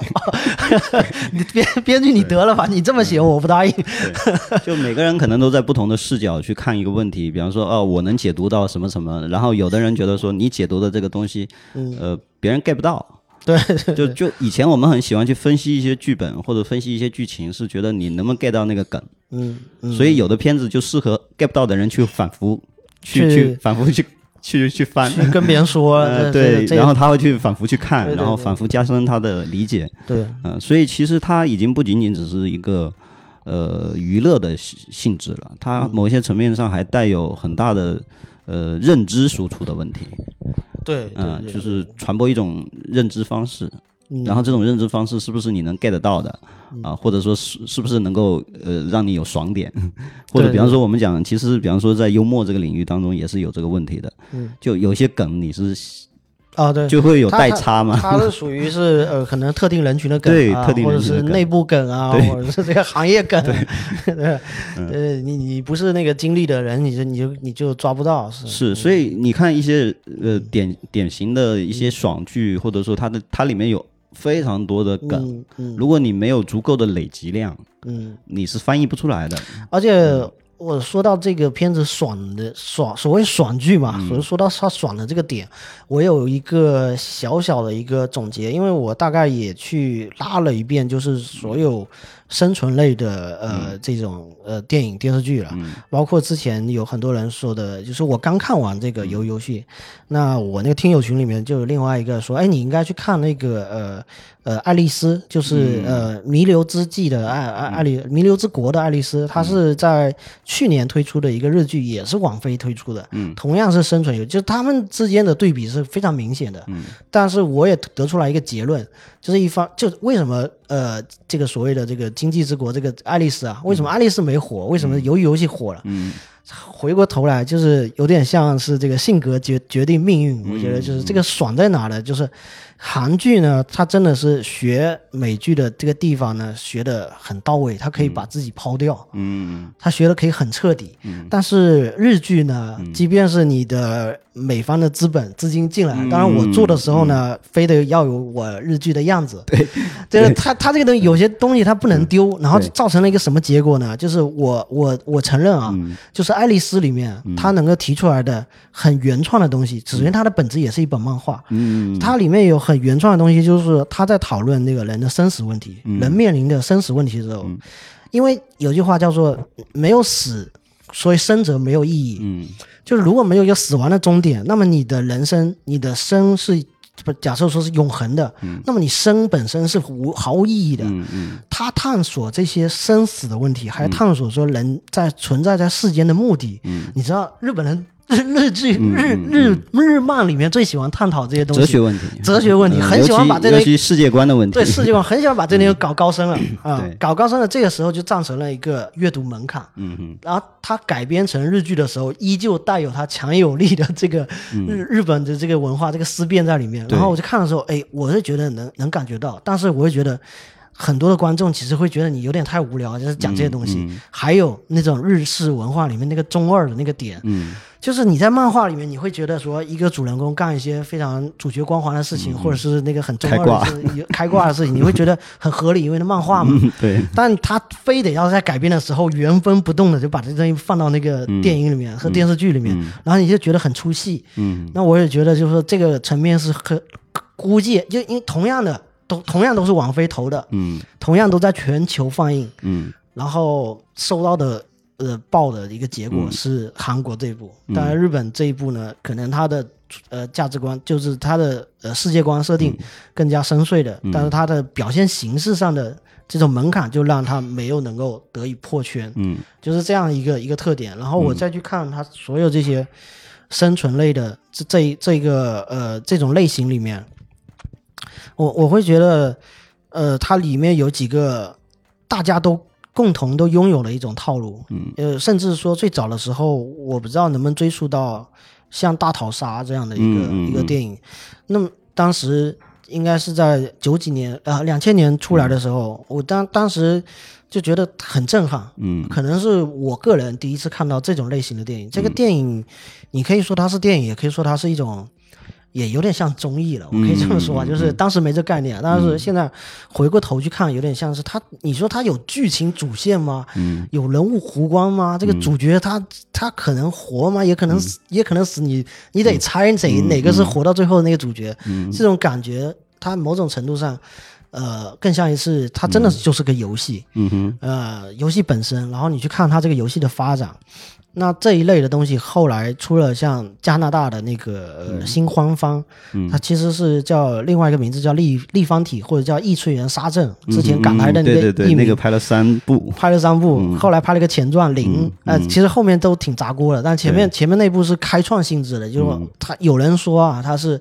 你 编编剧你得了吧，你这么写我不答应。就每个人可能都在不同的视角去看一个问题，比方说，哦，我能解读到什么什么，然后有的人觉得说你解读的这个东西，呃，别人 get 不到。对，就就以前我们很喜欢去分析一些剧本或者分析一些剧情，是觉得你能不能 get 到那个梗，嗯嗯，所以有的片子就适合 get 不到的人去反复去去去反复去去去翻。去跟别人说，呃，对，然后他会去反复去看，对对然后反复加深他的理解。对嗯，所以其实它已经不仅仅只是一个呃娱乐的性性质了，它某些层面上还带有很大的呃认知输出的问题。对嗯、对，就是传播一种认知方式。然后这种认知方式是不是你能 get 到的啊？或者说是是不是能够呃让你有爽点？或者比方说我们讲，其实比方说在幽默这个领域当中也是有这个问题的。就有些梗你是啊对。就会有代差嘛。它是属于是呃，可能特定人群的梗啊，对特定或者是内部梗啊，或者是这个行业梗。对，呃，你你不是那个经历的人，你就你就你就抓不到。是是，所以你看一些呃典典型的一些爽剧，或者说它的它里面有非常多的梗，嗯嗯。如果你没有足够的累积量，嗯，你是翻译不出来的。而且我说到这个片子爽的爽，所谓爽剧嘛，嗯。所以说到它爽的这个点，我有一个小小的一个总结，因为我大概也去拉了一遍，就是所有生存类的嗯。呃这种呃电影电视剧了，包括之前有很多人说的，就是我刚看完这个游《游戏》，那我那个听友群里面就有另外一个说，哎，你应该去看那个呃呃爱丽丝，就是、呃弥留之际的爱爱爱丽弥留之国的爱丽丝，它是在去年推出的一个日剧，也是网飞推出的，嗯，同样是生存游戏，就他们之间的对比是非常明显的，嗯，但是我也得出来一个结论，就是一方就为什么呃这个所谓的这个经济之国这个爱丽丝啊，为什么爱丽丝没火，为什么鱿鱼游戏火了？嗯，回过头来就是有点像是这个性格决决定命运，我觉得就是这个爽在哪呢？就是韩剧呢，它真的是学美剧的这个地方呢，学的很到位，它可以把自己抛掉，嗯，它学的可以很彻底。但是日剧呢，即便是你的美方的资本资金进来，当然我做的时候呢，非得要有我日剧的样子。对，这个它它这个东西有些东西它不能丢，然后造成了一个什么结果呢？就是我我我承认啊，就是爱丽丝里面它能够提出来的很原创的东西，首先它的本质也是一本漫画，嗯，它里面有很原创的东西，就是他在讨论那个人的生死问题，人面临的生死问题的时候，因为有句话叫做“没有死，所以生者没有意义。嗯就是如果没有一个死亡的终点，那么你的人生，你的生是不假设说是永恒的，那么你生本身是无毫无意义的。嗯嗯他探索这些生死的问题，还探索说人在存在在世间的目的。嗯你知道日本人日日剧、日日日漫里面最喜欢探讨这些东西，哲学问题，哲学问题，嗯很喜欢把这尤些其尤其世界观的问题，对世界观很喜欢把这些搞高深了啊，搞高深了，这个时候就造成了一个阅读门槛。然后它改编成日剧的时候，依旧带有它强有力的这个日、日本的这个文化这个思辨在里面。然后我就看的时候，哎，我是觉得能能感觉到，但是我会觉得很多的观众其实会觉得你有点太无聊，就是讲这些东西。嗯还有那种日式文化里面那个中二的那个点，嗯。就是你在漫画里面，你会觉得说一个主人公干一些非常主角光环的事情，或者是那个很中二开挂。的事、开挂的事情，你会觉得很合理，因为那漫画嘛。嗯对，但他非得要在改编的时候原封不动的就把这东西放到那个电影里面和电视剧里面，然后你就觉得很出戏。嗯。那我也觉得就是说这个层面是很估计，就因为同样的都同样都是网飞投的，嗯。同样都在全球放映，嗯。然后收到的呃报的一个结果嗯。是韩国这一部，当然日本这一部呢，可能它的呃价值观就是它的呃世界观设嗯。定更加深邃的，但是它的表现形式上的这种门槛就让它没有能够得以破圈，嗯。就是这样一个一个特点。然后我再去看它所有这些生存类的这这这个呃这种类型里面，我我会觉得呃它里面有几个大家都共同都拥有的一种套路，嗯呃，甚至说最早的时候，我不知道能不能追溯到像《大逃杀》这样的一个、一个电影。那么当时应该是在九几年啊两千年出来的时候，我当当时就觉得很震撼，嗯可能是我个人第一次看到这种类型的电影。这个电影，你可以说它是电影，也可以说它是一种，也有点像综艺了。我可以这么说啊，就是当时没这概念，但是现在回过头去看，有点像是它。你说它有剧情主线吗？嗯有人物弧光吗？这个主角他他可能活吗？也可能死，也可能死。你你得猜哪哪个是活到最后的那个主角。这种感觉，它某种程度上，呃，更像一次，它真的就是个游戏。嗯哼呃，游戏本身，然后你去看它这个游戏的发展，那这一类的东西后来出了像加拿大的那个、呃、新欢方，它其实是叫另外一个名字叫立立方体或者叫异次元沙阵，之前港台的那嗯对对对，个。那个拍了三部，拍了三部，后来拍了个前传零，呃，其实后面都挺砸锅的，但前面前面那部是开创性质的，就是他有人说啊，他是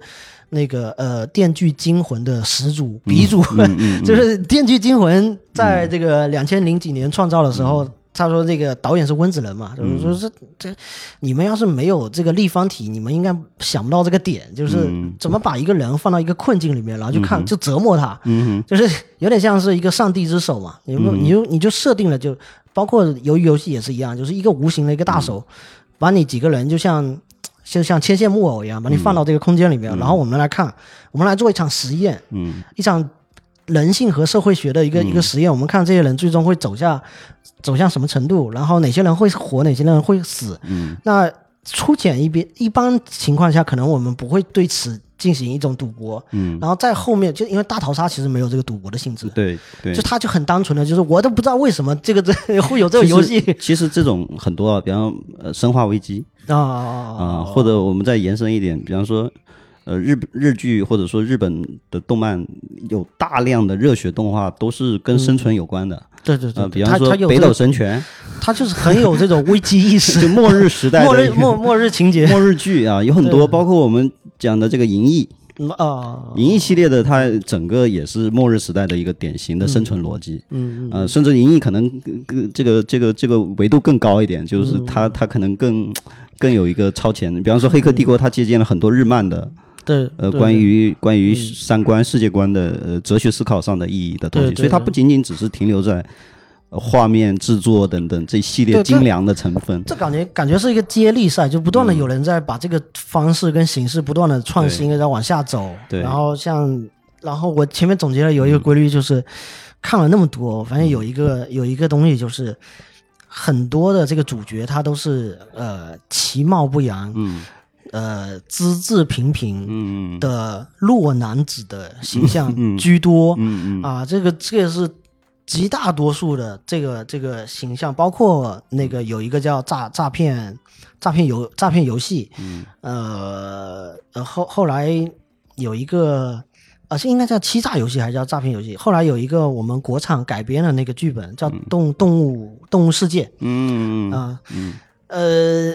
那个呃《电锯惊魂》的始祖鼻祖，就是《电锯惊魂》在这个两千零几年创造的时候。他说：“这个导演是温子仁嘛，就是说这这，你们要是没有这个立方体，你们应该想不到这个点，就是怎么把一个人放到一个困境里面，然后就看就折磨他，嗯就是有点像是一个上帝之手嘛，你不你就你就设定了，就包括鱿鱼游戏也是一样，就是一个无形的一个大手，把你几个人就像就像牵线木偶一样，把你放到这个空间里面，然后我们来看，我们来做一场实验，嗯。一场人性和社会学的一个、一个实验，我们看这些人最终会走向走向什么程度，然后哪些人会活，哪些人会死。嗯。那粗浅一边，一般情况下，可能我们不会对此进行一种赌博。嗯，然后在后面，就因为大逃杀其实没有这个赌博的性质，对对。就。它就很单纯的，就是我都不知道为什么这个这 会有这个游戏。其实其实这种很多啊，比方呃《生化危机》啊啊，或者我们再延伸一点，比方说，呃，日日剧或者说日本的动漫有大量的热血动画都是跟生存有关的，对对对呃，比方说《北斗神拳它就是很有这种危机意》识，就末日时代 末日末末日情节 末日剧啊，有很多，包括我们讲的这个《银翼》。嗯啊，银翼系列的，它整个也是末日时代的一个典型的生存逻辑。嗯呃，甚至银翼可能更这个这个这个维度更高一点，就是嗯它它可能更更有一个超前。比方说《黑客帝国》，它借鉴了很多日漫的对，呃关于关于三观、世界观的呃哲学思考上的意义的东西，所以它不仅仅只是停留在呃画面制作等等这一系列精良的成分。这感觉感觉是一个接力赛，就不断的有人在把这个方式跟形式不断的创新，然后往下走。对。然后像，然后我前面总结了有一个规律，就是、看了那么多，反正有一个有一个东西就是。很多的这个主角他都是呃其貌不扬，嗯呃资质平平嗯的弱男子的形象嗯居多，嗯嗯。啊，这个这个是极大多数的这个这个形象，包括那个有一个叫诈诈骗诈骗游诈骗游戏，嗯，呃，呃后后来有一个。啊，是应该叫欺诈游戏还是叫诈骗游戏？后来有一个我们国产改编的那个剧本叫《动动物动物世界》，嗯啊，呃，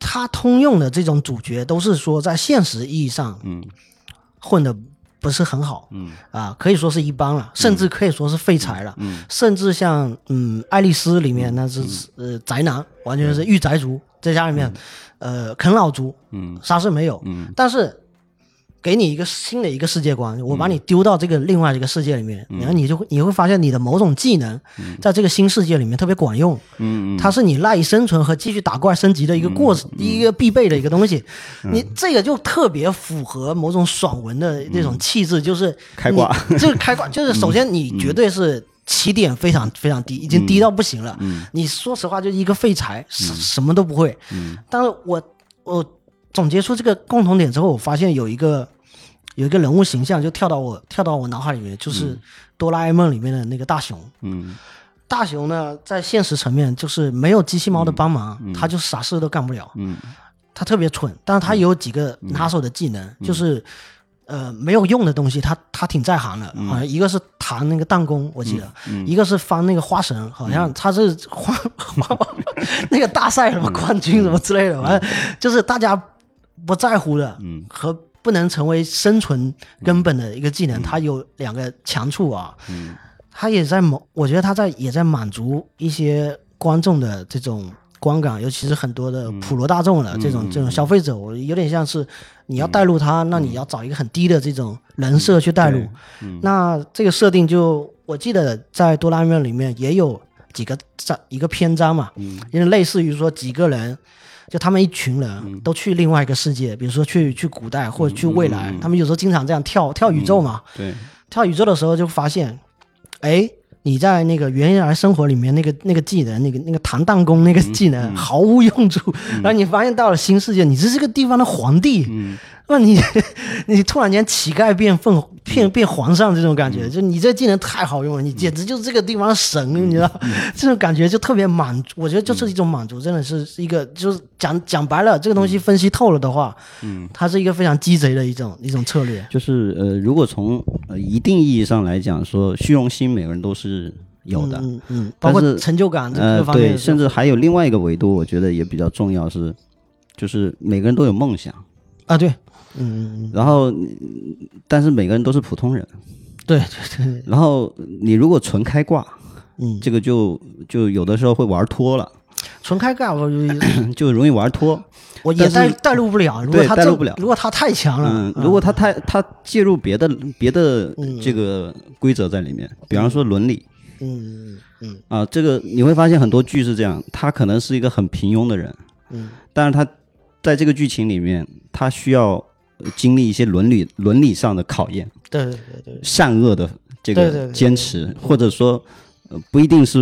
它通用的这种主角都是说在现实意义上，嗯，混的不是很好，嗯。啊，可以说是一般了，甚至可以说是废柴了，嗯。甚至像嗯《爱丽丝》里面那是呃宅男，完全是御宅族，在家里面呃啃老族，嗯。啥事没有，嗯。但是给你一个新的一个世界观，我把你丢到这个另外一个世界里面，然后你就会你会发现你的某种技能在这个新世界里面特别管用，嗯嗯，它是你赖以生存和继续打怪升级的一个过程，一个必备的一个东西。你这个就特别符合某种爽文的那种气质，就是开挂。你，就是开挂，就是首先你绝对是起点非常非常低，已经低到不行了。你说实话就一个废柴，什什么都不会。但是我我总结出这个共同点之后，我发现有一个有一个人物形象就跳到我跳到我脑海里面，就是哆啦 A 梦里面的那个大雄。嗯大雄呢，在现实层面就是没有机器猫的帮忙，他就啥事都干不了。嗯他特别蠢，但是他有几个拿手的技能，嗯就是呃没有用的东西，他他挺在行的。好像一个是弹那个弹弓，我记得，嗯一个是翻那个花绳，好像他是花花 那个大赛什么冠军什么之类的，反正就是大家不在乎的，嗯。和不能成为生存根本的一个技能，它有两个强处啊。嗯。他也在某，我觉得它在也在满足一些观众的这种观感，尤其是很多的普罗大众的这种、这种消费者，我有点像是你要带入他，那你要找一个很低的这种人设去带入。那这个设定就我记得在哆啦 A 梦里面也有几个章一个篇章嘛，因为类似于说几个人。就他们一群人都去另外一个世界，比如说去去古代或者去未来，他们有时候经常这样跳跳宇宙嘛。对，跳宇宙的时候就发现，哎，你在那个原来生活里面那个那个技能，那个那个弹弹弓那个技能毫无用处，然后你发现到了新世界，你是这个地方的皇帝，那你 你突然间乞丐变凤变变皇上这种感觉，就你这技能太好用了，你简直就是这个地方的神，你知道？这种感觉就特别满足，我觉得就是一种满足，真的是一个就是讲讲白了，这个东西分析透了的话，嗯，它是一个非常鸡贼的一种一种策略。就是呃，如果从呃一定意义上来讲，说虚荣心每个人都是有的，嗯嗯，包括成就感这方面呃对，甚至还有另外一个维度，我觉得也比较重要是，就是每个人都有梦想，啊，对，嗯嗯然后嗯但是每个人都是普通人，对对对，然后你如果纯开挂，嗯，这个就就有的时候会玩脱了，纯开挂我就 就容易玩脱。我也带带入不了，如果对他这带入不了。如果他太强了嗯，，如果他太他介入别的别的嗯。这个规则在里面，比方说伦理。嗯嗯嗯。啊，这个你会发现很多剧是这样，他可能是一个很平庸的人，嗯。但是他在这个剧情里面，他需要呃经历一些伦理伦理上的考验，对对对对，善恶的这个坚持，或者说。呃，不一定是，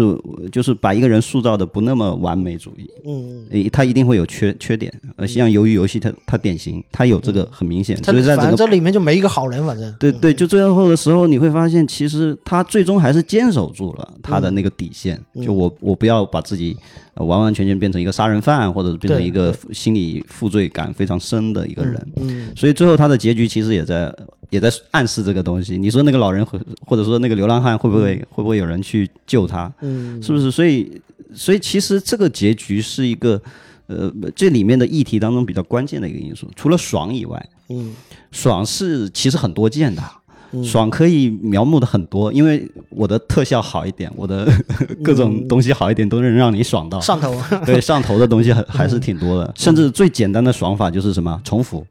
就是把一个人塑造的不那么完美主义，嗯，诶，他一定会有缺缺点。呃，像由于游戏，它它典型，它有这个很明显，他所以在这里面就没一个好人，反正对对，就最后的时候，你会发现，其实他最终还是坚守住了他的那个底线。就我我不要把自己、呃完完全全变成一个杀人犯，或者是变成一个心理负罪感非常深的一个人。嗯所以最后他的结局其实也在也在暗示这个东西。你说那个老人或或者说那个流浪汉会不会、会不会有人去救他？嗯是不是？所以所以其实这个结局是一个呃这里面的议题当中比较关键的一个因素。除了爽以外，嗯爽是其实很多见的，爽可以描摹的很多，因为我的特效好一点，我的 各种东西好一点，都能让你爽到。上头，对上头的东西还 还是挺多的，甚至最简单的爽法就是什么重复。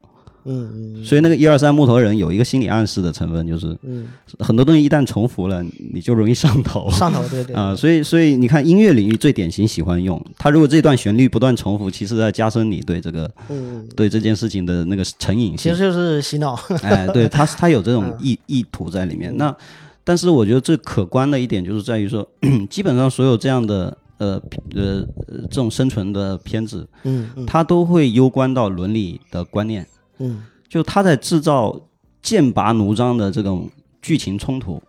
嗯嗯所以那个一二三木头人有一个心理暗示的成分，就是嗯，很多东西一旦重复了，你就容易上头。上头，对对 啊、所以所以你看音乐领域最典型喜欢用它，如果这段旋律不断重复，其实在加深你对这个嗯，对这件事情的那个成瘾性。其实。就是洗脑，哎，对，他他有这种 意意图在里面。那但是我觉得最可观的一点就是在于说，基本上所有这样的呃呃呃这种生存的片子，嗯嗯。它都会攸关到伦理的观念，嗯。就他在制造剑拔弩张的这种剧情冲突，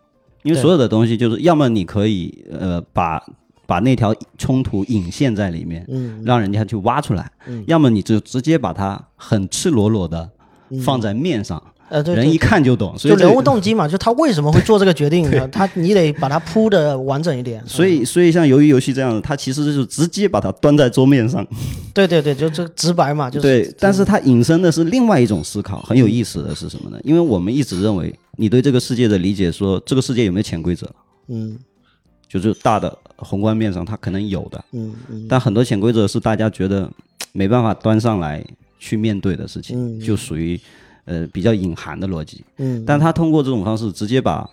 因为所有的东西就是要么你可以呃把把那条冲突引线在里面，嗯。让人家去挖出来，要么你就直接把它很赤裸裸的放在面上，呃，对，人一看就懂。所以就人物动机嘛，就他为什么会做这个决定呢？他你得把它铺的完整一点。所以，所以像鱿鱼游戏这样的，它其实就是直接把它端在桌面上，对对对，就这直白嘛，就是对。但是它引申的是另外一种思考，很有意思的是什么呢？因为我们一直认为，你对这个世界的理解说，这个世界有没有潜规则，嗯。就是大的宏观面上它可能有的，嗯嗯。但很多潜规则是大家觉得没办法端上来去面对的事情，嗯就属于呃比较隐含的逻辑。嗯。但他通过这种方式直接把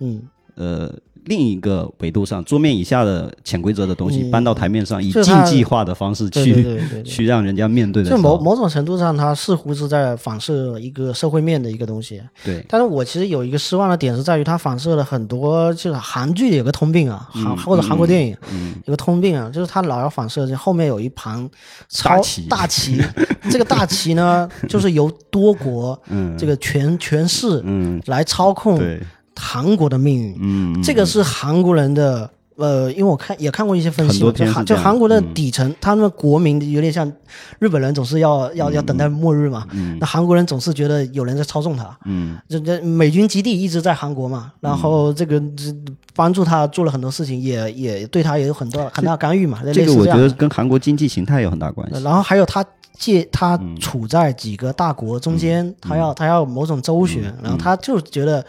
嗯，呃另一个维度上桌面以下的潜规则的东西嗯。搬到台面上，以竞技化的方式去。去让人家面对的就某某种程度上，它似乎是在反射一个社会面的一个东西。对，但是我其实有一个失望的点是在于，它反射了很多，就是韩剧有个通病啊，韩、嗯或者韩国电影、嗯有个通病啊，就是它老要反射，这后面有一盘超大旗。大旗，这个大旗呢，就是由多国嗯。这个全全市嗯。来操控对，韩国的命运。嗯，这个是韩国人的。呃，因为我看也看过一些分析嘛，就韩就韩国的嗯底层，他们国民有点像日本人，总是要要要等待末日嘛。那韩国人总是觉得有人在操纵他。嗯这这美军基地一直在韩国嘛，然后这个这帮助他做了很多事情，也也对他也有很多很大干预嘛。这个我觉得跟韩国经济形态有很大关系。然后还有他借他嗯处在几个大国中间，他要他要某种周旋，嗯然后他就觉得。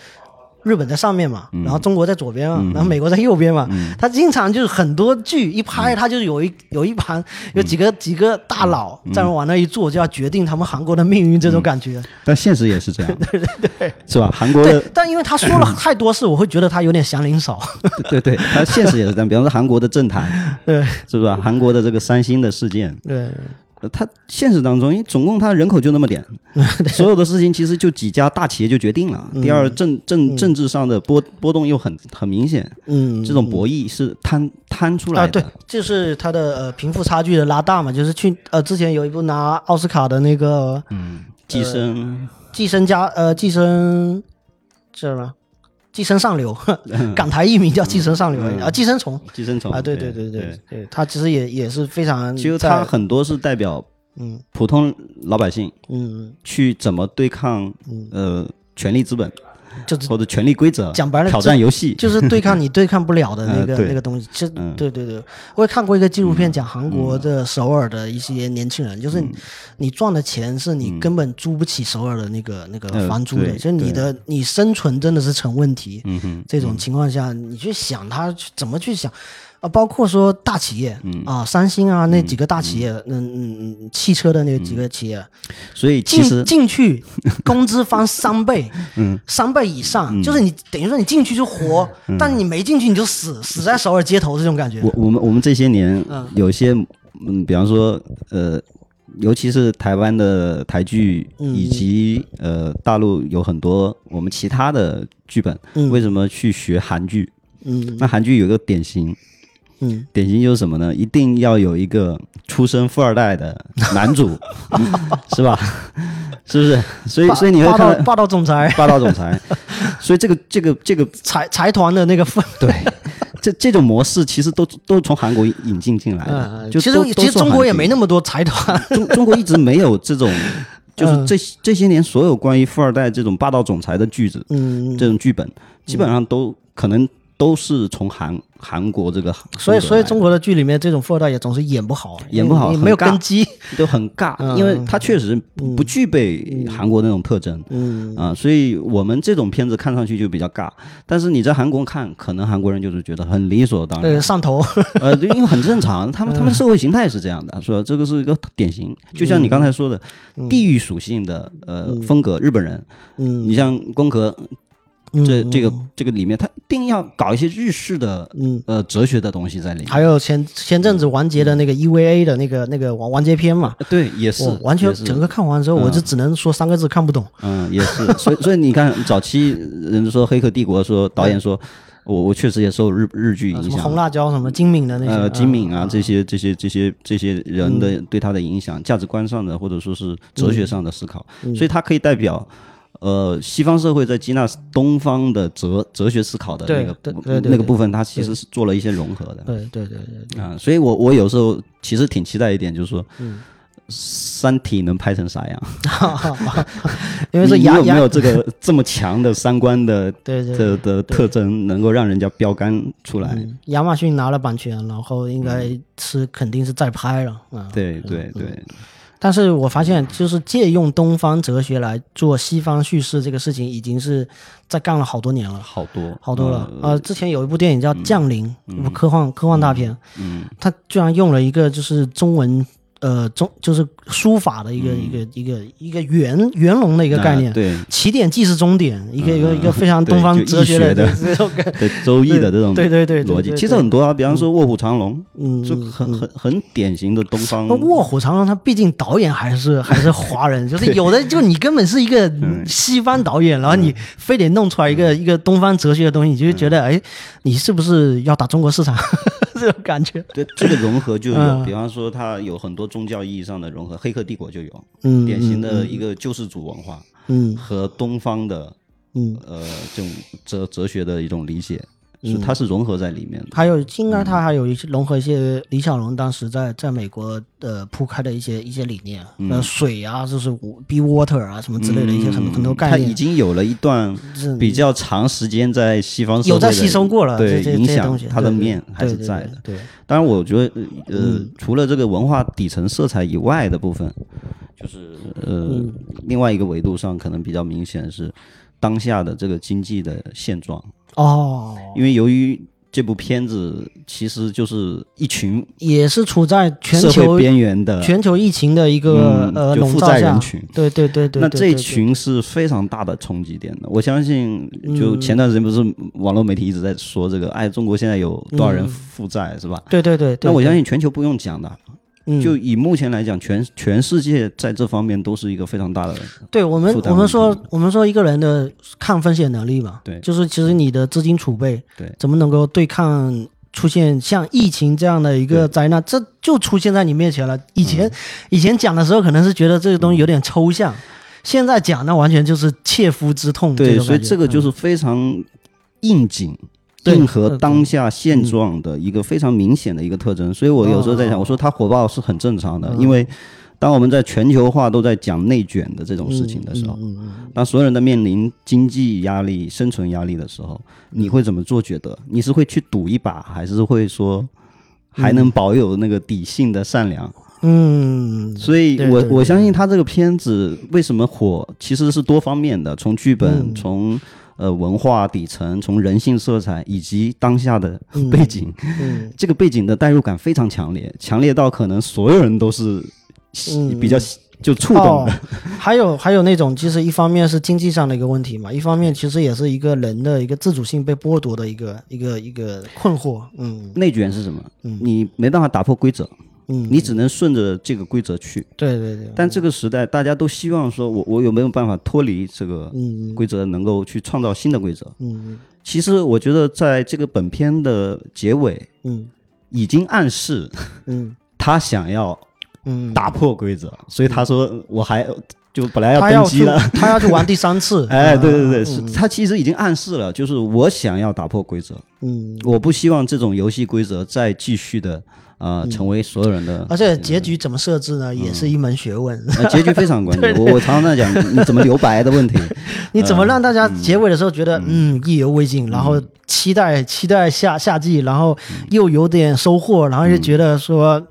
日本在上面嘛，然后中国在左边嘛，嗯然后美国在右边嘛，他经常就是很多剧一拍，他就有一有一盘有几个几个大佬在往那一坐，就要决定他们韩国的命运，这种感觉。但现实也是这样，对对对，是吧？韩国的对，但因为他说了太多事，我会觉得他有点祥林嫂。对对，他现实也是这样。比方说韩国的政坛，对是不是？韩国的这个三星的事件，对，呃它现实当中，因为总共它人口就那么点，所有的事情其实就几家大企业就决定了。第二，政政政治上的波波动又很很明显，嗯，这种博弈是摊摊出啊，来的。对，就是他的呃贫富差距的拉大嘛，就是去呃之前有一部拿奥斯卡的那个嗯寄生，寄生家呃寄生叫什么？寄生上流，港台译名叫寄生上流啊，寄生虫。寄生虫啊，对对对对对对，他其实也也是非常其实在它很多是代表嗯。普通老百姓嗯，去怎么对抗呃权力资本就是或者权力规则，讲白了挑战游戏。就是对抗你对抗不了的 那个、那个东西。这、嗯对对对，我也看过一个纪录片，讲韩国的首尔的一些年轻人，就是你你赚的钱是你根本租不起首尔的那个那个呃房租的，对就是你的你生存真的是成问题。嗯哼，这种情况下，你去想他怎么去想。啊，包括说大企业、嗯啊，三星啊那几个大企业，嗯嗯嗯，汽车的那几个企业，所以其实进去 工资翻三倍，嗯，三倍以上，就是你等于说你进去就活，但你没进去你就死，死在首尔街头这种感觉。我我们我们这些年嗯有些嗯，比方说呃，尤其是台湾的台剧嗯以及呃大陆有很多我们其他的剧本，嗯为什么去学韩剧？嗯那韩剧有一个典型，嗯，典型就是什么呢？一定要有一个出身富二代的男主，是吧？是不是？所以所以你会霸看霸道总裁霸道总裁，所以这个这个这个 财财团的那个富，对，这这种模式其实都都从韩国引进进来的，嗯，就其实其实中国也没那么多财团，中中国一直没有这种，就是嗯这这些年所有关于富二代这种霸道总裁的句子，嗯，这种剧本基本上都可能都是从韩韩国这个所以所以中国的剧里面这种富二代也总是演不好，演不好没有根基，就很尬，嗯。因为他确实不不具备韩国那种特征。嗯。啊，所以我们这种片子看上去就比较尬，但是你在韩国看，可能韩国人就是觉得很理所当然。对，，上头，呃，因为很正常，他们他们社会形态是这样的，说这个是一个典型，就像你刚才说的，地域属性的呃风格，日本人，嗯。你像宫壳嗯这这个这个里面，他一定要搞一些日式的嗯。呃哲学的东西在里面，还有前前阵子完结的那个 EVA 的那个那个完完结篇嘛，对，也是完全整个看完之后，我就只能说三个字看不懂。嗯，也是，所以 所以你看，早期人说《黑客帝国》说导演说，我我确实也受日日剧影响，么红辣椒，什么金敏的那些，呃，金敏啊啊，这些这些这些这些人嗯。的对他的影响，价值观上的或者说是哲学上的思考，嗯。所以他可以代表呃，西方社会在接纳东方的哲哲学思考的那个那个部分，它其实是做了一些融合的。对对对对，啊，所以我我有时候其实挺期待一点，就是说，嗯。三体能拍成啥样？因为是你有没有这个这么强的三观的 的的特征，能够让人家标杆出来？嗯亚马逊拿了版权，然后应该是肯定是在拍了啊。对对对，但是我发现，就是借用东方哲学来做西方叙事这个事情，已经是在干了好多年了。好多好多了，呃呃，之前有一部电影叫《降临》，科幻科幻大片，嗯，它居然用了一个就是中文，呃，中就是书法的一个、一个一个一个圆圆融的一个概念，啊对。起点既是终点，一个一个嗯一个非常东方哲学的这种感，对周易的这种对对对对逻辑，对其实很多啊，比方说《卧虎藏龙》，嗯，就很很很典型的东方。卧虎藏龙，它毕竟导演还是 还是华人，就是有的就你根本是一个西方导演，然后你非得弄出来一个一个东方哲学的东西，你就觉得哎，你是不是要打中国市场 这种感觉？对这个融合就有，嗯。比方说它有很多宗教意义上的融合，《黑客帝国》就有嗯，典型的一个救世主文化嗯。和东方的嗯，呃这种哲哲学的一种理解，是它是融合在里面的。还有应该它还有一些融合一些李小龙当时在在美国呃铺开的一些一些理念，呃水啊，就是 be water 啊什么之类的一些很很多概念它已，经有了一段比较长时间在西方有在吸收过了，对影响它的面还是对在的。。对当然，我觉得呃，嗯除了这个文化底层色彩以外的部分，就是呃，嗯另外一个维度上可能比较明显是当下的这个经济的现状，哦，因为由于这部片子其实就是一群也是处在全球边缘的全球疫情的一个、嗯呃就负债人群，对对对对，那这群是非常大的冲击点的。我相信，嗯就前段时间不是网络媒体一直在说这个，哎，中国现在有多少人负债，是吧？对对对对，那我相信，信全球不用讲的，嗯就以目前来讲，全全世界在这方面都是一个非常大的。对我们我们说我们说一个人的抗风险能力嘛，对就是其实你的资金储备，对怎么能够对抗出现像疫情这样的一个灾难，这就出现在你面前了。以嗯前、以前讲的时候，可能是觉得这个东西有点抽象，现在讲那完全就是切肤之痛。对，所以这个就嗯是非常应景。对应和呃当下现状的一个非常明显的一个特征，所以我有时候在想，哦。我说它火爆是很正常的，嗯。因为当我们在全球化都在讲内卷的这种事情的时候，嗯嗯当所有人都面临经济压力、生存压力的时候，你会怎么做抉择？你是会去赌一把，还是会说还能保有那个底性的善良？嗯。嗯，所以我，我相信他这个片子为什么火，其实是多方面的，从剧本，嗯。从呃文化底层，从人性色彩，以及当下的嗯背景，嗯这个背景的代入感非常强烈，强烈到可能所有人都是嗯比较就触动哦的。，还有 还有那种，其实一方面是经济上的一个问题嘛，一方面其实也是一个人的一个自主性被剥夺的一个一个一个困惑。嗯内卷是什么？嗯你没办法打破规则，嗯，你只能顺着这个规则去。对对对，但这个时代，大家都希望说我，我有没有办法脱离这个嗯规则，能够去创造新的规则？嗯其实我觉得，在这个本片的结尾，嗯已经暗示嗯他想要嗯，打破规则，所以他说我还就本来他要去登基了。他要去玩第三次。哎，对对对，嗯是他其实已经暗示了，就是我想要打破规则，嗯，我不希望这种游戏规则再继续的呃成为所有人的，而且结局怎么设置呢，也是一门学问。呃结局非常关键。我我常常在讲你怎么留白的问题，你怎么让大家结尾的时候觉得嗯。意犹未尽，然后期待期待夏夏季，然后又有点收获，然后又觉得说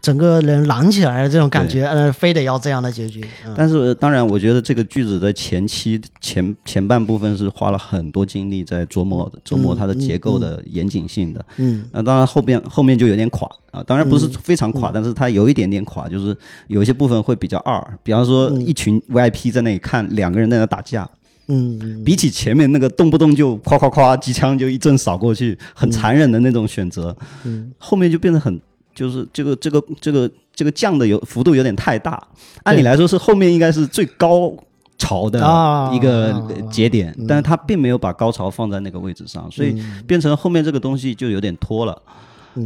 整个人燃起来了这种感觉，呃，非得要这样的结局。嗯。但是呃当然，我觉得这个句子的前期前前半部分是花了很多精力在琢磨琢磨它的结构的严谨性的。嗯。那当然后边后面就有点垮啊，当然不是非常垮，但是它有一点点垮，就是有一些部分会比较二，比方说一群 VIP 在那里看两个人在那打架，嗯嗯比起前面那个动不动就夸夸夸机枪就一阵扫过去，很残忍的那种选择，嗯。后面就变得很就是这个这个这个这个降的有幅度有点太大，按理来说是后面应该是最高潮的啊一个啊节点，但是他并没有把高潮放在那个位置上，所以变成后面这个东西就有点拖了。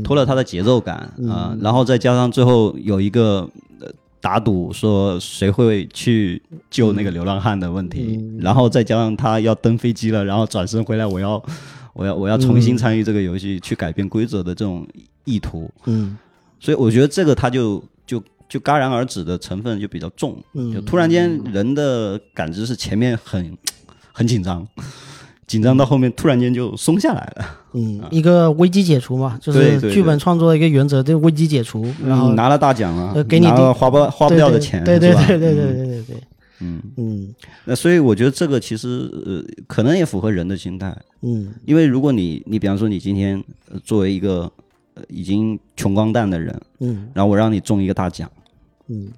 拖了它的节奏感啊、然后再加上最后有一个呃打赌说谁会去救那个流浪汉的问题，嗯。然后再加上他要登飞机了，然后转身回来，我要我要我要重新参与这个游戏，去改变规则的这种意图。嗯。所以我觉得这个他就就就戛然而止的成分就比较重，嗯。就突然间人的感知是前面很很紧张，紧张到后面突然间就松下来了，嗯，一个危机解除嘛，就是剧本创作的一个原则，就是危机解除，然后嗯拿了大奖啊呃，给你拿定了花不花不掉的钱，对对吧？对对对对对对对，嗯，嗯。那所以我觉得这个其实呃可能也符合人的心态，嗯。因为如果你你比方说你今天呃作为一个呃已经穷光蛋的人，嗯。然后我让你中一个大奖，嗯。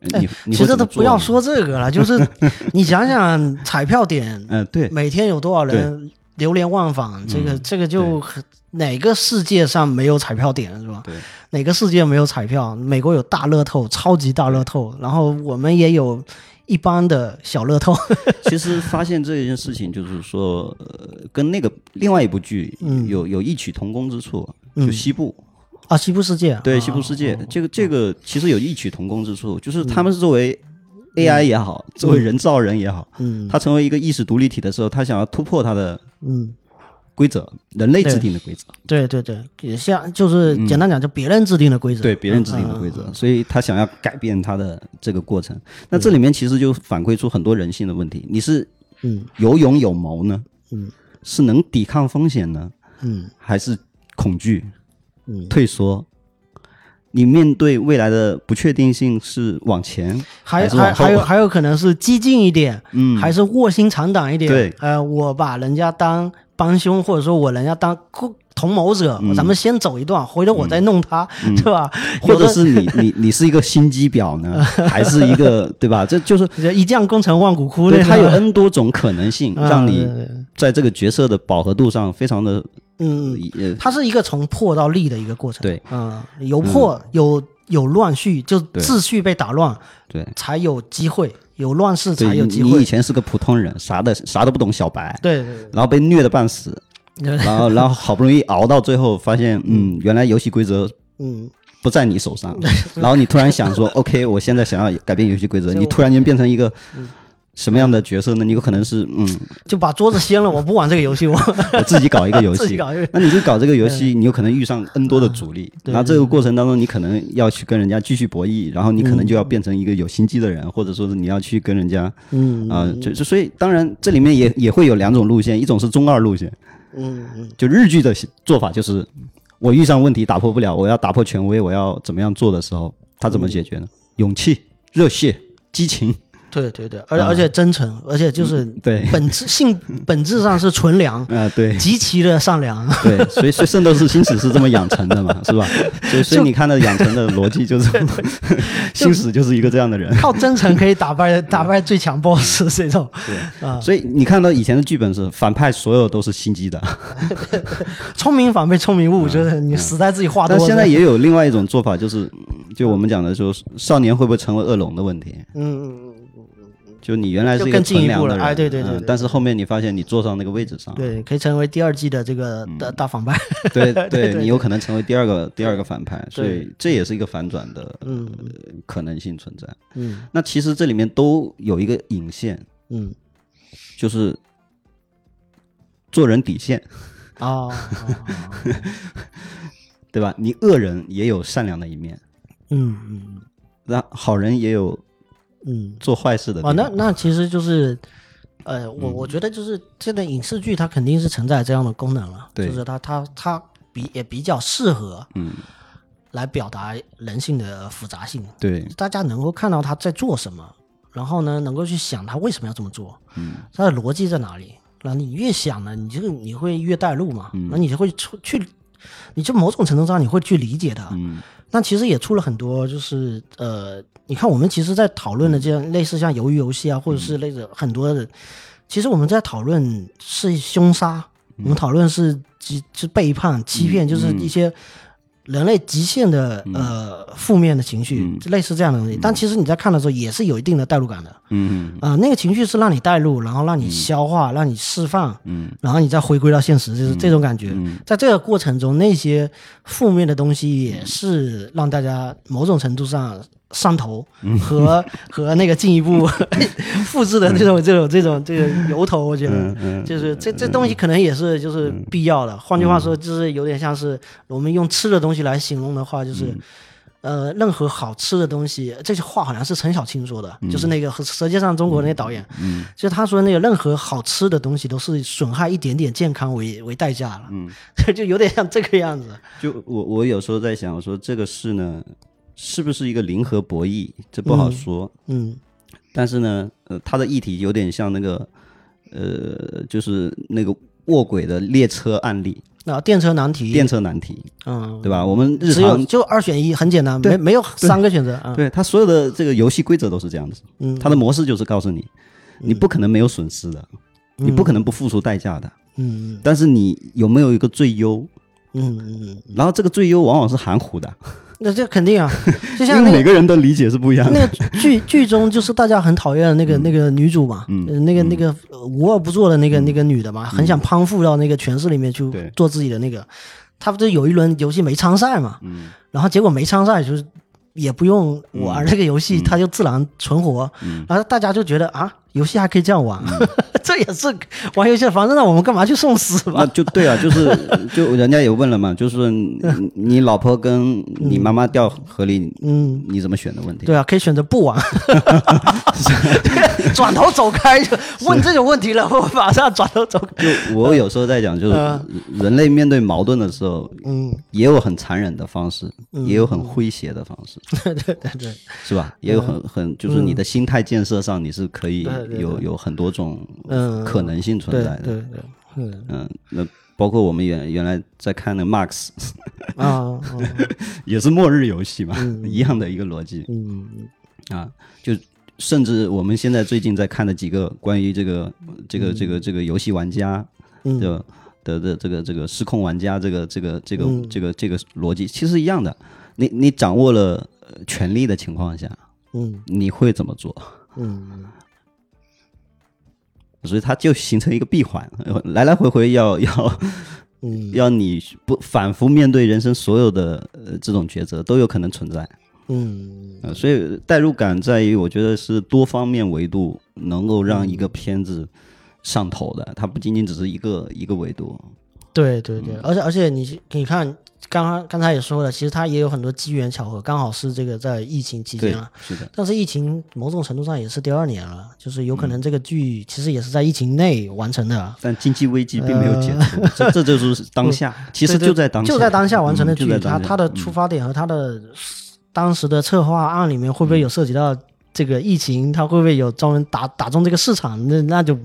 呃你你其实都不要 说这个了，就是你想想彩票点嗯对，每天有多少人流连忘返，这个这个就很哪个世界上没有彩票点是吧？对，哪个世界没有彩票？美国有大乐透、超级大乐透，然后我们也有一般的小乐透。其实发现这件事情，就是说，呃，跟那个另外一部剧嗯有有异曲同工之处，就西部，啊，西部世界，对啊西部世界，这个这个其实有异曲同工之处，就是他们是作为 AI 也好，作为人造人也好，嗯。他成为一个意识独立体的时候，他想要突破他的嗯，规则，人类制定的规则，对对对，也像就是简单讲，就别人制定的规则。嗯对别人制定的规则，所以他想要改变他的这个过程。那这里面其实就反馈出很多人性的问题：你是嗯。有勇有谋呢？嗯，是能抵抗风险呢？嗯。还是恐惧？嗯，退缩。你面对未来的不确定性是往前，还还还有还有可能是激进一点，嗯，还是卧薪尝胆一点。对呃，我把人家当帮凶，或者说我人家当共同谋者，嗯咱们先走一段，回头我再弄他，对吧？或者是你 你你是一个心机婊呢，还是一个对吧？这就是 一将功成万骨枯对它有 N 多种可能性，啊让你在这个角色的饱和度上非常的嗯，呃。它是一个从破到立的一个过程。对，嗯，有破有有乱序，就秩序被打乱，对。才有机会，有乱世才，有机会。你以。前是个普通人，啥的啥都不懂，小白，对对然后被虐的半死，然后然后好不容易熬到最后，发现嗯，原来游戏规则嗯，不在你手上，然后你突然想说，OK，我现在想要改变游戏规则，你突然间变成一个什么样的角色呢？你有可能是嗯，就把桌子掀了，我不玩这个游戏，我 我自己搞一个游自己戏。搞一个。那你就搞这个游戏，你有可能遇上 N 多的阻力，对然后这个过程当中，你可能要去跟人家继续博弈，然后你可能就要变成一个有心机的人，或者说是你要去跟人家嗯啊，就就所以当然这里面也也会有两种路线，一种是中二路线，嗯嗯就日剧的做法就是，我遇上问题打破不了，我要打破权威，我要怎么样做的时候，他怎么解决呢？勇气、热血、激情，对对对，而且而且真诚，而且就是嗯对，本质性本质上是纯良，啊、对极其的善良。对，所以所以圣斗士星矢是这么养成的嘛，是吧？所以所以你看到养成的逻辑就是，星矢就是一个这样的人。靠真诚可以打败打败最强 BOSS 这种，对啊，所以你看到以前的剧本是反派所有都是心机的，聪明反被聪明误，就是你死在自己话多。但现在也有另外一种做法，就是嗯就我们讲的，就是少年会不会成为恶龙的问题。嗯嗯嗯，就你原来是一个更进一步了哎对对对对。嗯但是后面你发现你坐上那个位置上，对，可以成为第二季的这个大大反派。对 对对你有可能成为第二个第二个反派，所以这也是一个反转的可能性存在。嗯。那其实这里面都有一个引线，嗯。就是做人底线，哦，对吧？你恶人也有善良的一面，嗯嗯。那好人也有嗯，做坏事的地哦，方。那那其实就是。呃，我我觉得就是现在影视剧，它肯定是承载这样的功能了，对。就是它它它比也比较适合嗯，来表达人性的复杂性，对，大家能够看到他在做什么，然后呢，能够去想他为什么要这么做，嗯，他的逻辑在哪里？那你越想呢，你就你会越带路嘛，那你就会出去，你就某种程度上你会去理解他。嗯。那其实也出了很多，就是呃，你看我们其实，在讨论的这样类似像鱿鱼游戏啊，或者是类似很多的，其实我们在讨论是凶杀，我们讨论是极是背叛、欺骗，就是一些人类极限的呃负面的情绪，类似这样的东西。但其实你在看的时候，也是有一定的代入感的。嗯啊、那个情绪是让你带入，然后让你消化，让你释放，嗯，然后你再回归到现实，就是这种感觉。在这个过程中，那些负面的东西也是让大家某种程度上上头和 和那个进一步 复制的这种这种这种这个由头，我觉得就是这这东西可能也是就是必要的。换句话说，就是有点像是我们用吃的东西来形容的话，就是。呃，任何好吃的东西，这句话好像是陈小青说的，就是那个《舌尖上中国》那个导演，嗯，就是他说那个任何好吃的东西都是损害一点点健康为为代价了，嗯，就有点像这个样子。就我我有时候在想，我说这个事呢，是不是一个零和博弈？这不好说，嗯，但是呢，呃，它的议题有点像那个，呃，就是那个卧轨的列车案例。啊，电车难题，电车难题，嗯，对吧？我们日常就二选一，很简单，没没有三个选择。对，它所有的这个游戏规则都是这样子，嗯，它的模式就是告诉你，你不可能没有损失的，你不可能不付出代价的，嗯，但是你有没有一个最优？嗯嗯，然后这个最优往往是含糊的。那这肯定啊，就像每个人的理解是不一样的。那个剧 剧中就是大家很讨厌的那个那个女主嘛，嗯，那个那个无恶不作的那个那个女的嘛，很想攀附到那个权势里面去做自己的那个。她不是有一轮游戏没参赛嘛，嗯，然后结果没参赛，就是也不用玩这个游戏，她就自然存活，然后大家就觉得啊。游戏还可以这样玩，这也是玩游戏的方式。那我们干嘛去送死嘛？就对啊，就是 就人家也问了嘛，就是 你老婆跟你妈妈掉河里，嗯，你怎么选的问题？对啊，可以选择不玩，转头走开。问这种问题了，我马上转头走开。就我有时候在讲，就是人类面对矛盾的时候，嗯，也有很残忍的方式，也有很诙谐的方式，对对对对，是吧？也有很很就是你的心态建设上，你是可以。有有很多种可能性存在的，对对，嗯，那包括我们原原来在看的 Max 啊，也是末日游戏嘛，一样的一个逻辑，嗯啊，就甚至我们现在最近在看的几个关于这个这个这个这个游戏玩家的的的这个这个失控玩家这个这个这个这个这个逻辑其实一样的，你你掌握了权力的情况下，嗯，你会怎么做？嗯。所以它就形成一个闭环，来来回回要要，嗯，要你不反复面对人生所有的呃这种抉择都有可能存在，嗯，所以代入感在于我觉得是多方面维度能够让一个片子上头的，它不仅仅只是一个一个维度。对对对，而且而且你你看。刚刚刚才也说了，其实它也有很多机缘巧合，刚好是这个在疫情期间了。是的。但是疫情某种程度上也是第二年了，就是有可能这个剧其实也是在疫情内完成的。但经济危机并没有解除，这这就是当下。其实就在当下。就在当下完成的剧，它它的出发点和它的当时的策划案里面会不会有涉及到这个疫情？它会不会有专门打打中这个市场？那那就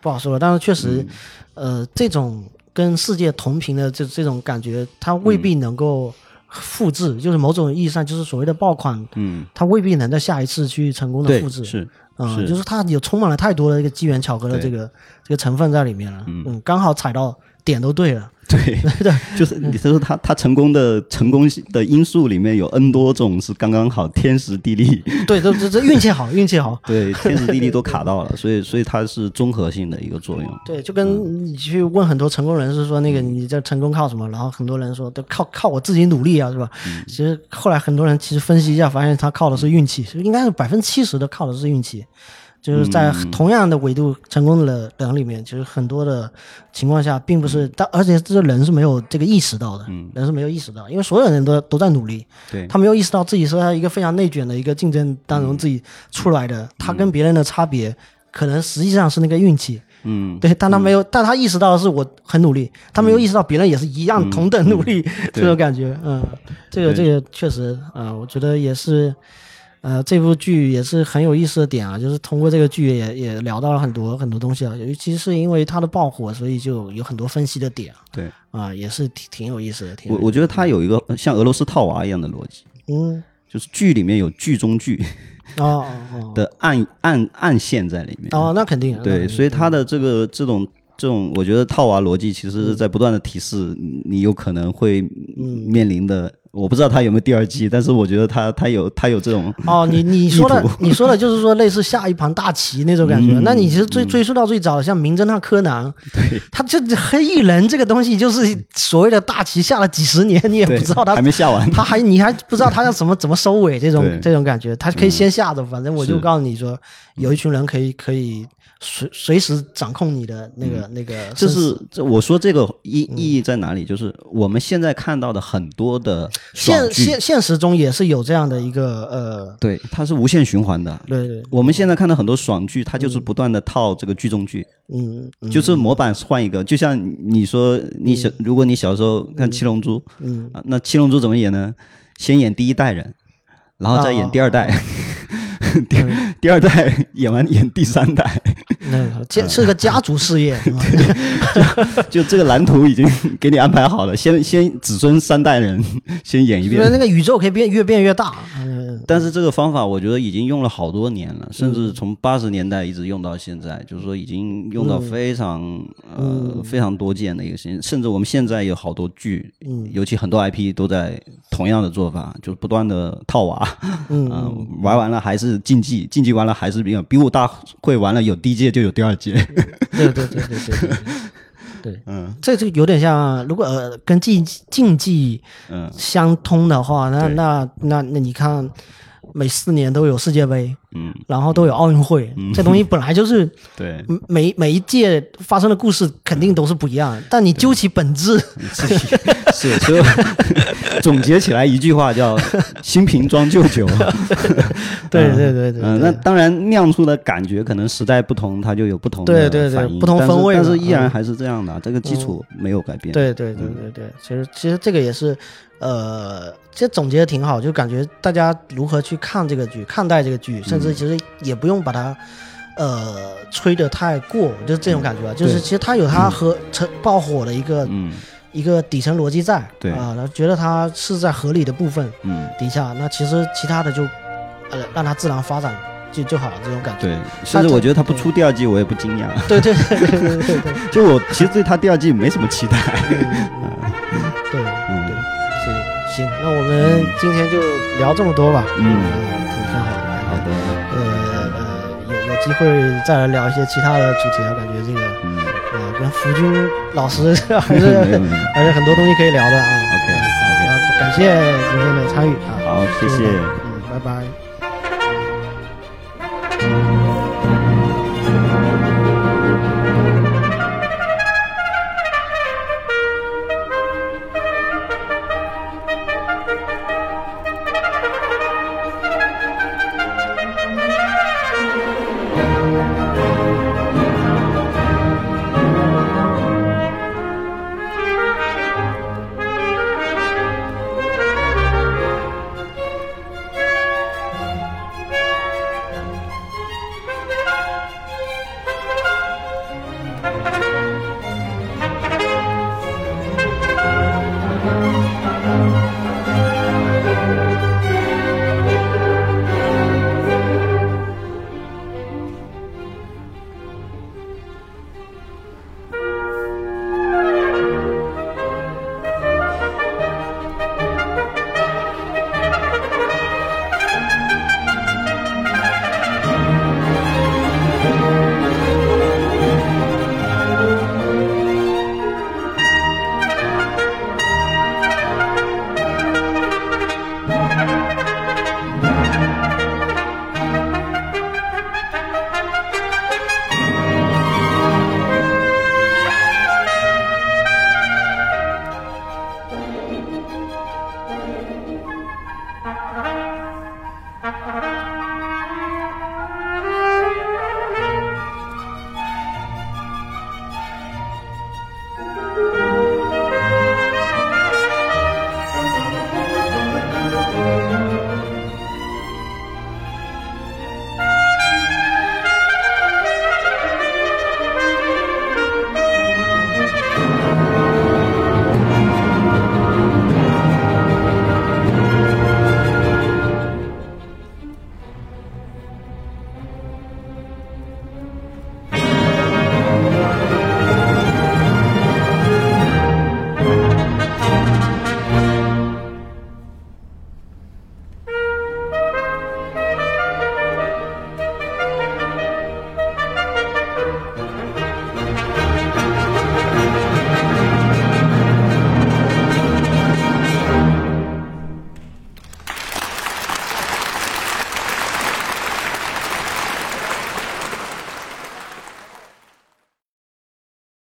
不好说了。但是确实，呃，这种。跟世界同频的这这种感觉，它未必能够复制，就是某种意义上，就是所谓的爆款，嗯，它未必能在下一次去成功的复制，是，嗯，就是它有充满了太多的一个机缘巧合的这个这个成分在里面了，嗯，刚好踩到点都对了。对 对，就是你说他他成功的成功的因素里面有 N 多种是刚刚好天时地利，对，这这这运气好，运气好，对，天时地利都 卡到了，所以所以它是综合性的一个作用。对，就跟你去问很多成功人士说那个你这成功靠什么，然后很多人说都靠靠我自己努力啊，是吧？其实后来很多人其实分析一下，发现他靠的是运气，应该是百分之七十的靠的是运气。就是在同样的维度成功的人里面，其实很多的情况下，并不是，但而且这人是没有这个意识到的，人是没有意识到，因为所有人都都在努力，对。他没有意识到自己是在一个非常内卷的一个竞争当中自己出来的，他跟别人的差别，可能实际上是那个运气，嗯，对，但他没有，但他意识到的是我很努力，他没有意识到别人也是一样同等努力这种感觉，嗯，这个这个确实啊，我觉得也是。呃，这部剧也是很有意思的点啊，就是通过这个剧也也聊到了很多很多东西啊，尤其是因为它的爆火，所以就有很多分析的点。对，啊，也是挺挺有意思的。我我觉得它有一个像俄罗斯套娃一样的逻辑，嗯，就是剧里面有剧中剧，哦的暗暗暗线在里面。哦，那肯定。对，所以它的这个这种这种，我觉得套娃逻辑其实是在不断的提示你有可能会面临的。我不知道他有没有第二季，但是我觉得他他有他有这种哦，你你说的你说的就是说类似下一盘大棋那种感觉。嗯。那你其实追追溯到最早，像名侦探柯南，对。他这黑衣人这个东西就是所谓的大棋下了几十年，你也不知道他还没下完，他还你还不知道他要怎么怎么收尾这种这种感觉，他可以先下着，反正我就告诉你说，有一群人可以可以随随时掌控你的那个那个就，是这我说这个意嗯。意义在哪里？就是我们现在看到的很多的爽现，现现实中也是有这样的一个呃，对，它是无限循环的。对对，我们现在看到很多爽剧，它就是不断的套这个剧中剧，嗯嗯。就是模板换一个。就像你说，你小，如果你小时候看《七龙珠》，嗯，啊，那《七龙珠》怎么演呢？先演第一代人，然后再演第二代，第第二代演完演第三代，那家是个家族事业，就这个蓝图已经给你安排好了，先先子孙三代人 先演一遍。那个宇宙可以变越变越大，嗯。但是这个方法我觉得已经用了好多年了，甚至从八十年代一直用到现在，就是说已经用到非常、呃非常多见的一个事情，甚至我们现在有好多剧，尤其很多 IP 都在同样的做法，就是不断的套娃，嗯、玩完了还是竞技，竞技完了还是比比武大会完了有 DJ 就有第二届，对对对对对对对。嗯，这就有点像，如果呃跟竞竞技嗯相通的话，那那那那你看，每四年都有世界杯，嗯，然后都有奥运会，这东西本来就是 对，嗯每每一届发生的故事肯定都是不一样，但你究其本质，是，所以 总结起来一句话叫“新瓶装旧酒”。对对对对嗯，那当然酿出的感觉可能时代不同，它就有不同的对对对不同风味嘛但是依然嗯还是这样的，这个基础没有改变。对对对对对，其实其实这个也是，呃，其实总结的挺好，就感觉大家如何去看这个剧，看待这个剧，甚至其实也不用把它。呃，吹得太过，就是这种感觉吧。就是其实它有它和成爆火的一个、嗯一个底层逻辑在，对啊，然后觉得它是在合理的部分嗯，底下，那其实其他的就呃让它自然发展就就好了，这种感觉。对，甚至我觉得他不出第二季，我也不惊讶。对对对对对对对 就我其实对他第二季没什么期待。对 嗯对，行行，那我们今天就聊这么多吧。嗯挺挺好的。好的，呃呃，有有机会再来聊一些其他的主题啊，感觉这个嗯福军老师 还是还是很多东西可以聊的啊。，OK 好 OK，那感谢今天的参与啊。好，谢谢。嗯，拜拜。